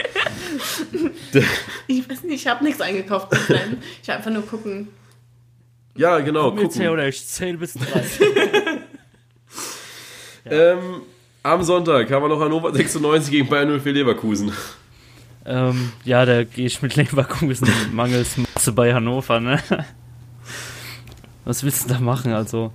Ich weiß nicht, ich habe nichts eingekauft dahin. Ich will einfach nur gucken. Ja, genau, gucken. oder ich zähle bis drei. Ähm, am Sonntag haben wir noch Hannover 96 gegen Bayern 04 Leverkusen. Ähm, ja, da gehe ich mit Leverkusen mangels Masse bei Hannover, ne? Was willst du da machen, also?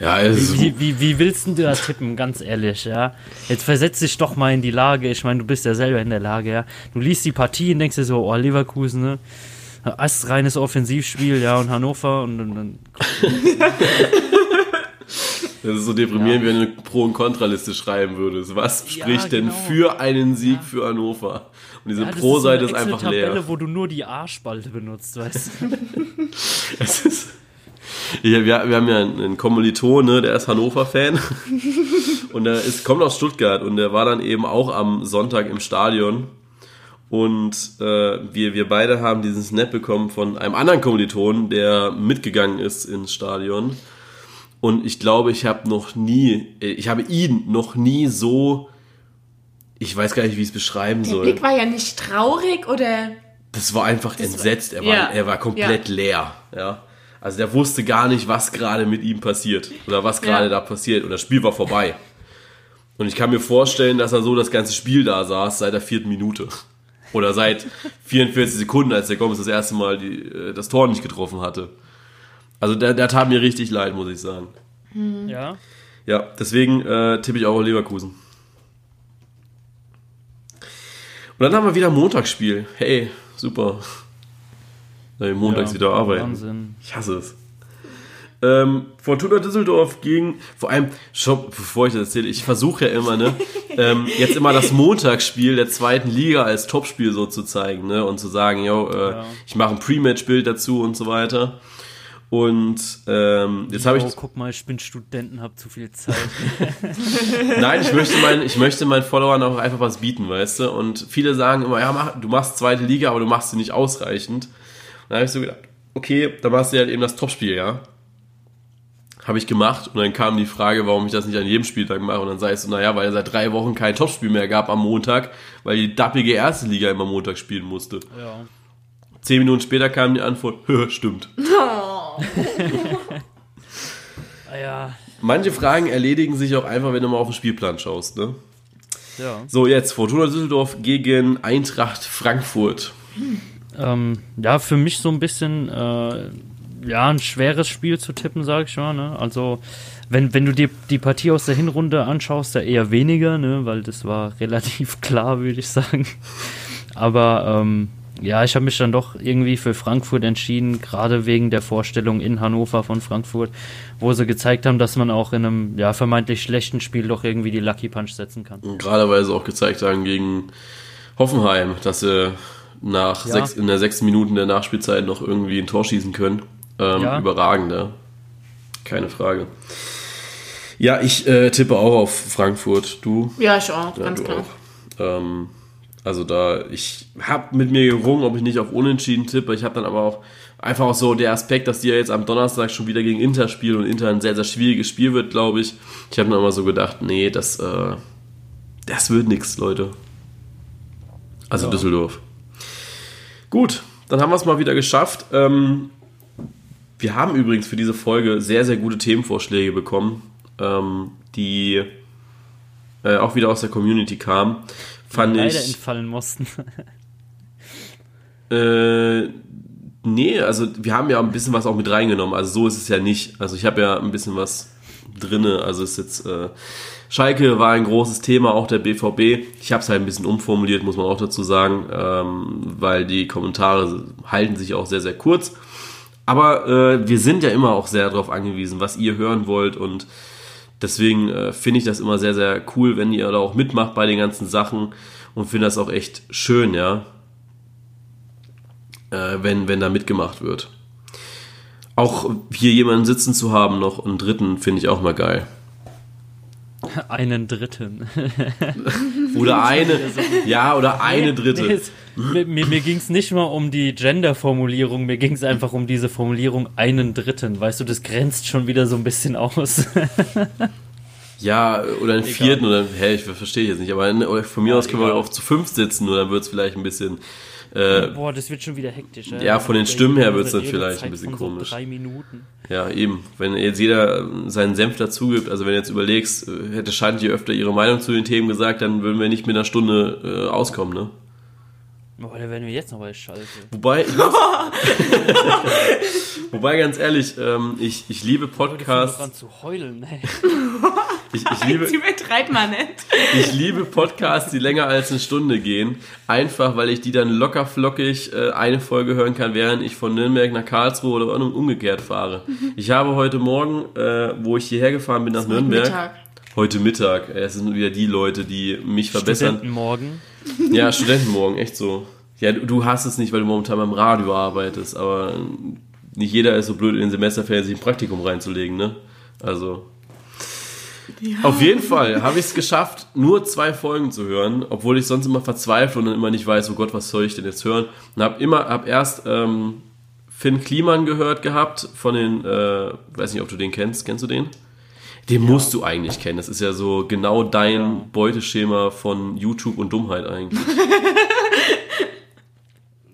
Ja, es Wie, wie, wie willst du da tippen, ganz ehrlich, ja? Jetzt versetz dich doch mal in die Lage, ich meine, du bist ja selber in der Lage, ja? Du liest die Partie und denkst dir so, oh, Leverkusen, ne? Astreines Offensivspiel, ja, und Hannover und dann Das ist so deprimierend, wenn du eine Pro- und Kontraliste schreiben würdest. Was Ja, spricht denn genau. für einen Sieg für Hannover? Und diese ja, Pro-Seite ist, ist, so eine einfach leer. wo du nur die A-Spalte benutzt, weißt du? Es ist, ja, wir, wir haben ja einen, einen Kommiliton, ne, der ist Hannover-Fan. und der ist, kommt aus Stuttgart und der war dann eben auch am Sonntag im Stadion. Und äh, wir, wir beide haben diesen Snap bekommen von einem anderen Kommiliton, der mitgegangen ist ins Stadion. Und ich glaube, ich habe noch nie, äh, ich habe ihn noch nie so, ich weiß gar nicht, wie ich es beschreiben Der soll. Blick war ja nicht traurig oder. Das war einfach entsetzt. Er war, ja. er war komplett leer. Ja. Also der wusste gar nicht, was gerade mit ihm passiert oder was gerade Ja. da passiert. Und das Spiel war vorbei. Und ich kann mir vorstellen, dass er so das ganze Spiel da saß seit der vierten Minute. Oder seit 44 Sekunden, als der Gomez das erste Mal die, äh, das Tor nicht getroffen hatte. Also der, der tat mir richtig leid, muss ich sagen. Ja. Ja, deswegen äh, tippe ich auch auf Leverkusen. Und dann haben wir wieder Montagsspiel. Hey, super. Dann montags ja, wieder arbeiten. Wahnsinn. Ich hasse es. Ähm, Fortuna Düsseldorf gegen, vor allem, schon, bevor ich das erzähle, ich versuche ja immer, ne, ähm, jetzt immer das Montagsspiel der zweiten Liga als Topspiel so zu zeigen, ne, und zu sagen, yo, äh, Ja. ich mache ein Pre-Match-Bild dazu und so weiter. Und ähm, jetzt habe ich, oh, guck mal, ich bin Studenten, hab zu viel Zeit. Nein, ich möchte, mein, ich möchte meinen Followern auch einfach was bieten, weißt du? Und viele sagen immer, ja, mach, du machst zweite Liga, aber du machst sie nicht ausreichend. Und dann habe ich so gedacht, okay, dann machst du halt eben das Topspiel, ja? Habe ich gemacht und dann kam die Frage, warum ich das nicht an jedem Spieltag mache. Und dann sagst du, naja, weil es seit drei Wochen kein Topspiel mehr gab am Montag, weil die dappige erste Liga immer Montag spielen musste. ja. Zehn Minuten später kam die Antwort, stimmt. Oh. Ja. Manche Fragen erledigen sich auch einfach, wenn du mal auf den Spielplan schaust, ne? Ja. So, jetzt Fortuna Düsseldorf gegen Eintracht Frankfurt. Ähm, ja, für mich so ein bisschen, äh, ja, ein schweres Spiel zu tippen, sag ich mal. Ne? Also, wenn, wenn du dir die Partie aus der Hinrunde anschaust, da eher weniger, ne? weil das war relativ klar, würde ich sagen. Aber ähm, ja, ich habe mich dann doch irgendwie für Frankfurt entschieden, gerade wegen der Vorstellung in Hannover von Frankfurt, wo sie gezeigt haben, dass man auch in einem ja, vermeintlich schlechten Spiel doch irgendwie die Lucky Punch setzen kann. Und gerade weil sie auch gezeigt haben gegen Hoffenheim, dass sie nach ja. sechs, in der sechsten Minute der Nachspielzeit noch irgendwie ein Tor schießen können. Ähm, ja. Überragend, ja. Keine Frage. Ja, ich äh, tippe auch auf Frankfurt. Du? Ja, ich auch, ja, ganz klar. Auch. Ähm, also da, ich habe mit mir gerungen, ob ich nicht auf Unentschieden tippe. Ich habe dann aber auch einfach auch so der Aspekt, dass die ja jetzt am Donnerstag schon wieder gegen Inter spielen und Inter ein sehr, sehr schwieriges Spiel wird, glaube ich. Ich habe dann immer so gedacht, nee, das, äh, das wird nichts, Leute. Also ja. Düsseldorf. Gut, dann haben wir es mal wieder geschafft. Ähm, wir haben übrigens für diese Folge sehr, sehr gute Themenvorschläge bekommen, ähm, die äh, auch wieder aus der Community kamen fand leider ich. Leider entfallen mussten. äh, nee, also wir haben ja ein bisschen was auch mit reingenommen. Also so ist es ja nicht. Also ich habe ja ein bisschen was drinne. Also ist jetzt äh, Schalke war ein großes Thema, auch der BVB. Ich habe es halt ein bisschen umformuliert, muss man auch dazu sagen, ähm, weil die Kommentare halten sich auch sehr sehr kurz. Aber äh, wir sind ja immer auch sehr darauf angewiesen, was ihr hören wollt und Deswegen äh, finde ich das immer sehr, sehr cool, wenn ihr da auch mitmacht bei den ganzen Sachen und finde das auch echt schön, ja, äh, wenn, wenn da mitgemacht wird. Auch hier jemanden sitzen zu haben, noch einen dritten, finde ich auch mal geil. Einen dritten. oder eine, ja, oder eine dritte. Mir mir, mir ging es nicht mal um die Gender-Formulierung, mir ging es einfach um diese Formulierung einen dritten. Weißt du, das grenzt schon wieder so ein bisschen aus. ja, oder einen vierten, oder, hä, ich verstehe jetzt nicht, aber von mir aus können wir auch zu fünf sitzen, oder dann wird es vielleicht ein bisschen äh, Boah, das wird schon wieder hektisch. Ja, ja von den Stimmen her wird es dann vielleicht ein bisschen komisch. So drei Minuten. Ja, eben. Wenn jetzt jeder seinen Senf dazugibt, also wenn du jetzt überlegst, äh, hätte Schand hier öfter ihre Meinung zu den Themen gesagt, dann würden wir nicht mit einer Stunde äh, auskommen, ne? Aber da werden wir jetzt noch bei Schalke. Wobei, wobei ganz ehrlich, ähm, ich, ich liebe Podcasts. Dran zu heulen, ey. ich, ich liebe, ich liebe Podcasts, die länger als eine Stunde gehen. Einfach, weil ich die dann locker flockig äh, eine Folge hören kann, während ich von Nürnberg nach Karlsruhe oder umgekehrt fahre. Ich habe heute Morgen, äh, wo ich hierher gefahren bin nach Nürnberg. Mittag. Heute Mittag. Es sind wieder die Leute, die mich verbessern. Studentenmorgen. Ja, Studentenmorgen, echt so. Ja, du, du hast es nicht, weil du momentan beim Radio arbeitest, aber nicht jeder ist so blöd in den Semesterferien sich ein Praktikum reinzulegen, ne? Also. Ja. Auf jeden Fall habe ich es geschafft, nur zwei Folgen zu hören, obwohl ich sonst immer verzweifle und dann immer nicht weiß, oh Gott, was soll ich denn jetzt hören? Und habe immer, habe erst ähm, Finn Kliman gehört gehabt von den, äh, weiß nicht, ob du den kennst, kennst du den? Den ja. musst du eigentlich kennen. Das ist ja so genau dein ja. Beuteschema von YouTube und Dummheit eigentlich.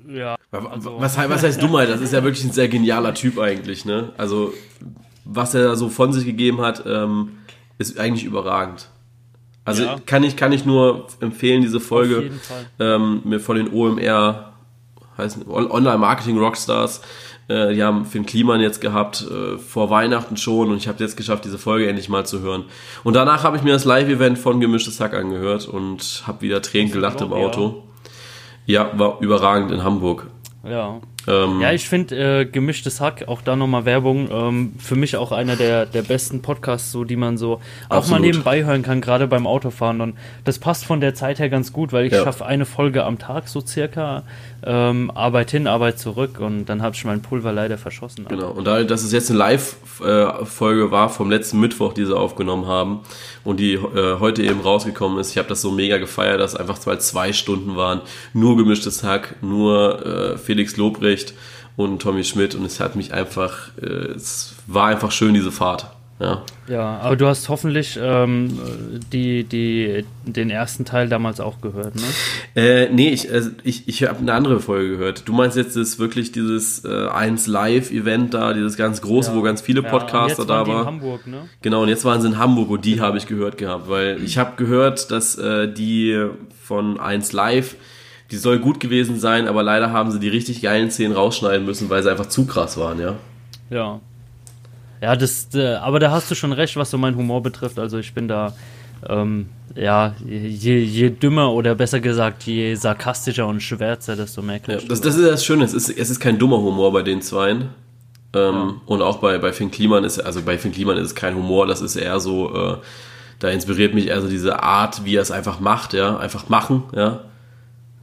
ja. Also. Was, was heißt Dummheit? Das ist ja wirklich ein sehr genialer Typ eigentlich, ne? Also, was er so von sich gegeben hat, ähm, ist eigentlich überragend. Also ja. kann ich kann ich nur empfehlen diese Folge ähm, mir von den OMR heißen Online Marketing Rockstars äh, die haben Finn Kliman jetzt gehabt, äh, vor Weihnachten schon und ich habe jetzt geschafft, diese Folge endlich mal zu hören. Und danach habe ich mir das Live-Event von Gemischtes Hack angehört und habe wieder Tränen gelacht im Auto. Ja. ja, war überragend in Hamburg. Ja. Ähm, ja, ich finde äh, gemischtes Hack, auch da nochmal Werbung, ähm, für mich auch einer der, der besten Podcasts, so die man so auch absolut. mal nebenbei hören kann, gerade beim Autofahren. Und das passt von der Zeit her ganz gut, weil ich ja. schaffe eine Folge am Tag so circa, ähm, Arbeit hin, Arbeit zurück und dann habe ich mein Pulver leider verschossen. Genau, und da dass es jetzt eine Live-Folge war vom letzten Mittwoch, die sie aufgenommen haben und die äh, heute eben rausgekommen ist, ich habe das so mega gefeiert, dass einfach zwei, zwei Stunden waren, nur gemischtes Hack, nur äh, Felix Lobrecht und Tommy Schmidt und es hat mich einfach, äh, es war einfach schön, diese Fahrt. Ja. ja, aber du hast hoffentlich ähm, die, die, den ersten Teil damals auch gehört, ne? Äh, nee, ich, also ich, ich habe eine andere Folge gehört. Du meinst jetzt ist wirklich dieses äh, 1 Live-Event da, dieses ganz große, ja. wo ganz viele Podcaster ja, da waren. in Hamburg, ne? Genau, und jetzt waren sie in Hamburg und die genau. habe ich gehört gehabt, weil ich habe gehört, dass äh, die von 1 Live die soll gut gewesen sein, aber leider haben sie die richtig geilen Szenen rausschneiden müssen, weil sie einfach zu krass waren, ja. Ja. Ja, das, äh, aber da hast du schon recht, was so mein Humor betrifft. Also ich bin da, ähm, ja, je, je dümmer oder besser gesagt, je sarkastischer und schwärzer, desto mehr ja, das, das ist das Schöne, es ist, es ist kein dummer Humor bei den Zweien. Ähm, ja. Und auch bei, bei Finn Kliman ist, also bei Finn Kliman ist es kein Humor, das ist eher so, äh, da inspiriert mich eher so diese Art, wie er es einfach macht, ja, einfach machen, ja.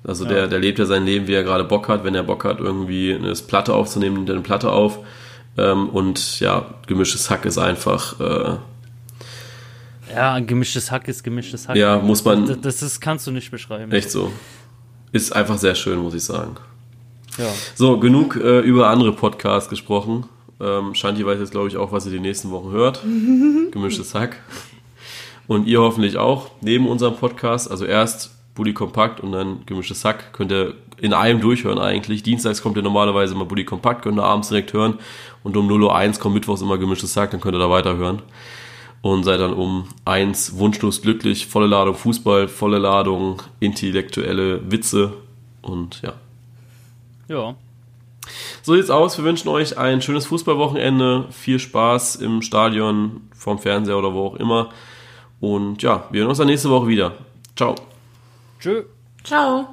Also ja. der, der lebt ja sein Leben, wie er gerade Bock hat. Wenn er Bock hat, irgendwie eine Platte aufzunehmen, nimmt er eine Platte auf. Ähm, und ja, gemischtes Hack ist einfach. Äh, ja, gemischtes Hack ist gemischtes Hack. Ja, muss man. Das, das ist, kannst du nicht beschreiben. Echt so. Ist einfach sehr schön, muss ich sagen. Ja. So, genug äh, über andere Podcasts gesprochen. Ähm, Shanti weiß jetzt, glaube ich, auch, was ihr die nächsten Wochen hört. Gemischtes Hack. Und ihr hoffentlich auch, neben unserem Podcast. Also erst Bully Kompakt und dann Gemischtes Hack. Könnt ihr in einem durchhören eigentlich. Dienstags kommt ihr normalerweise immer Bully Kompakt, könnt ihr abends direkt hören. Und um 0.01 Uhr kommt Mittwochs immer Gemischtes Hack, dann könnt ihr da weiterhören. Und seid dann um 1 wunschlos glücklich, volle Ladung Fußball, volle Ladung intellektuelle Witze und ja. Ja. So sieht's aus. Wir wünschen euch ein schönes Fußballwochenende, viel Spaß im Stadion, vorm Fernseher oder wo auch immer. Und ja, wir hören uns dann nächste Woche wieder. Ciao. Tschö. Ciao.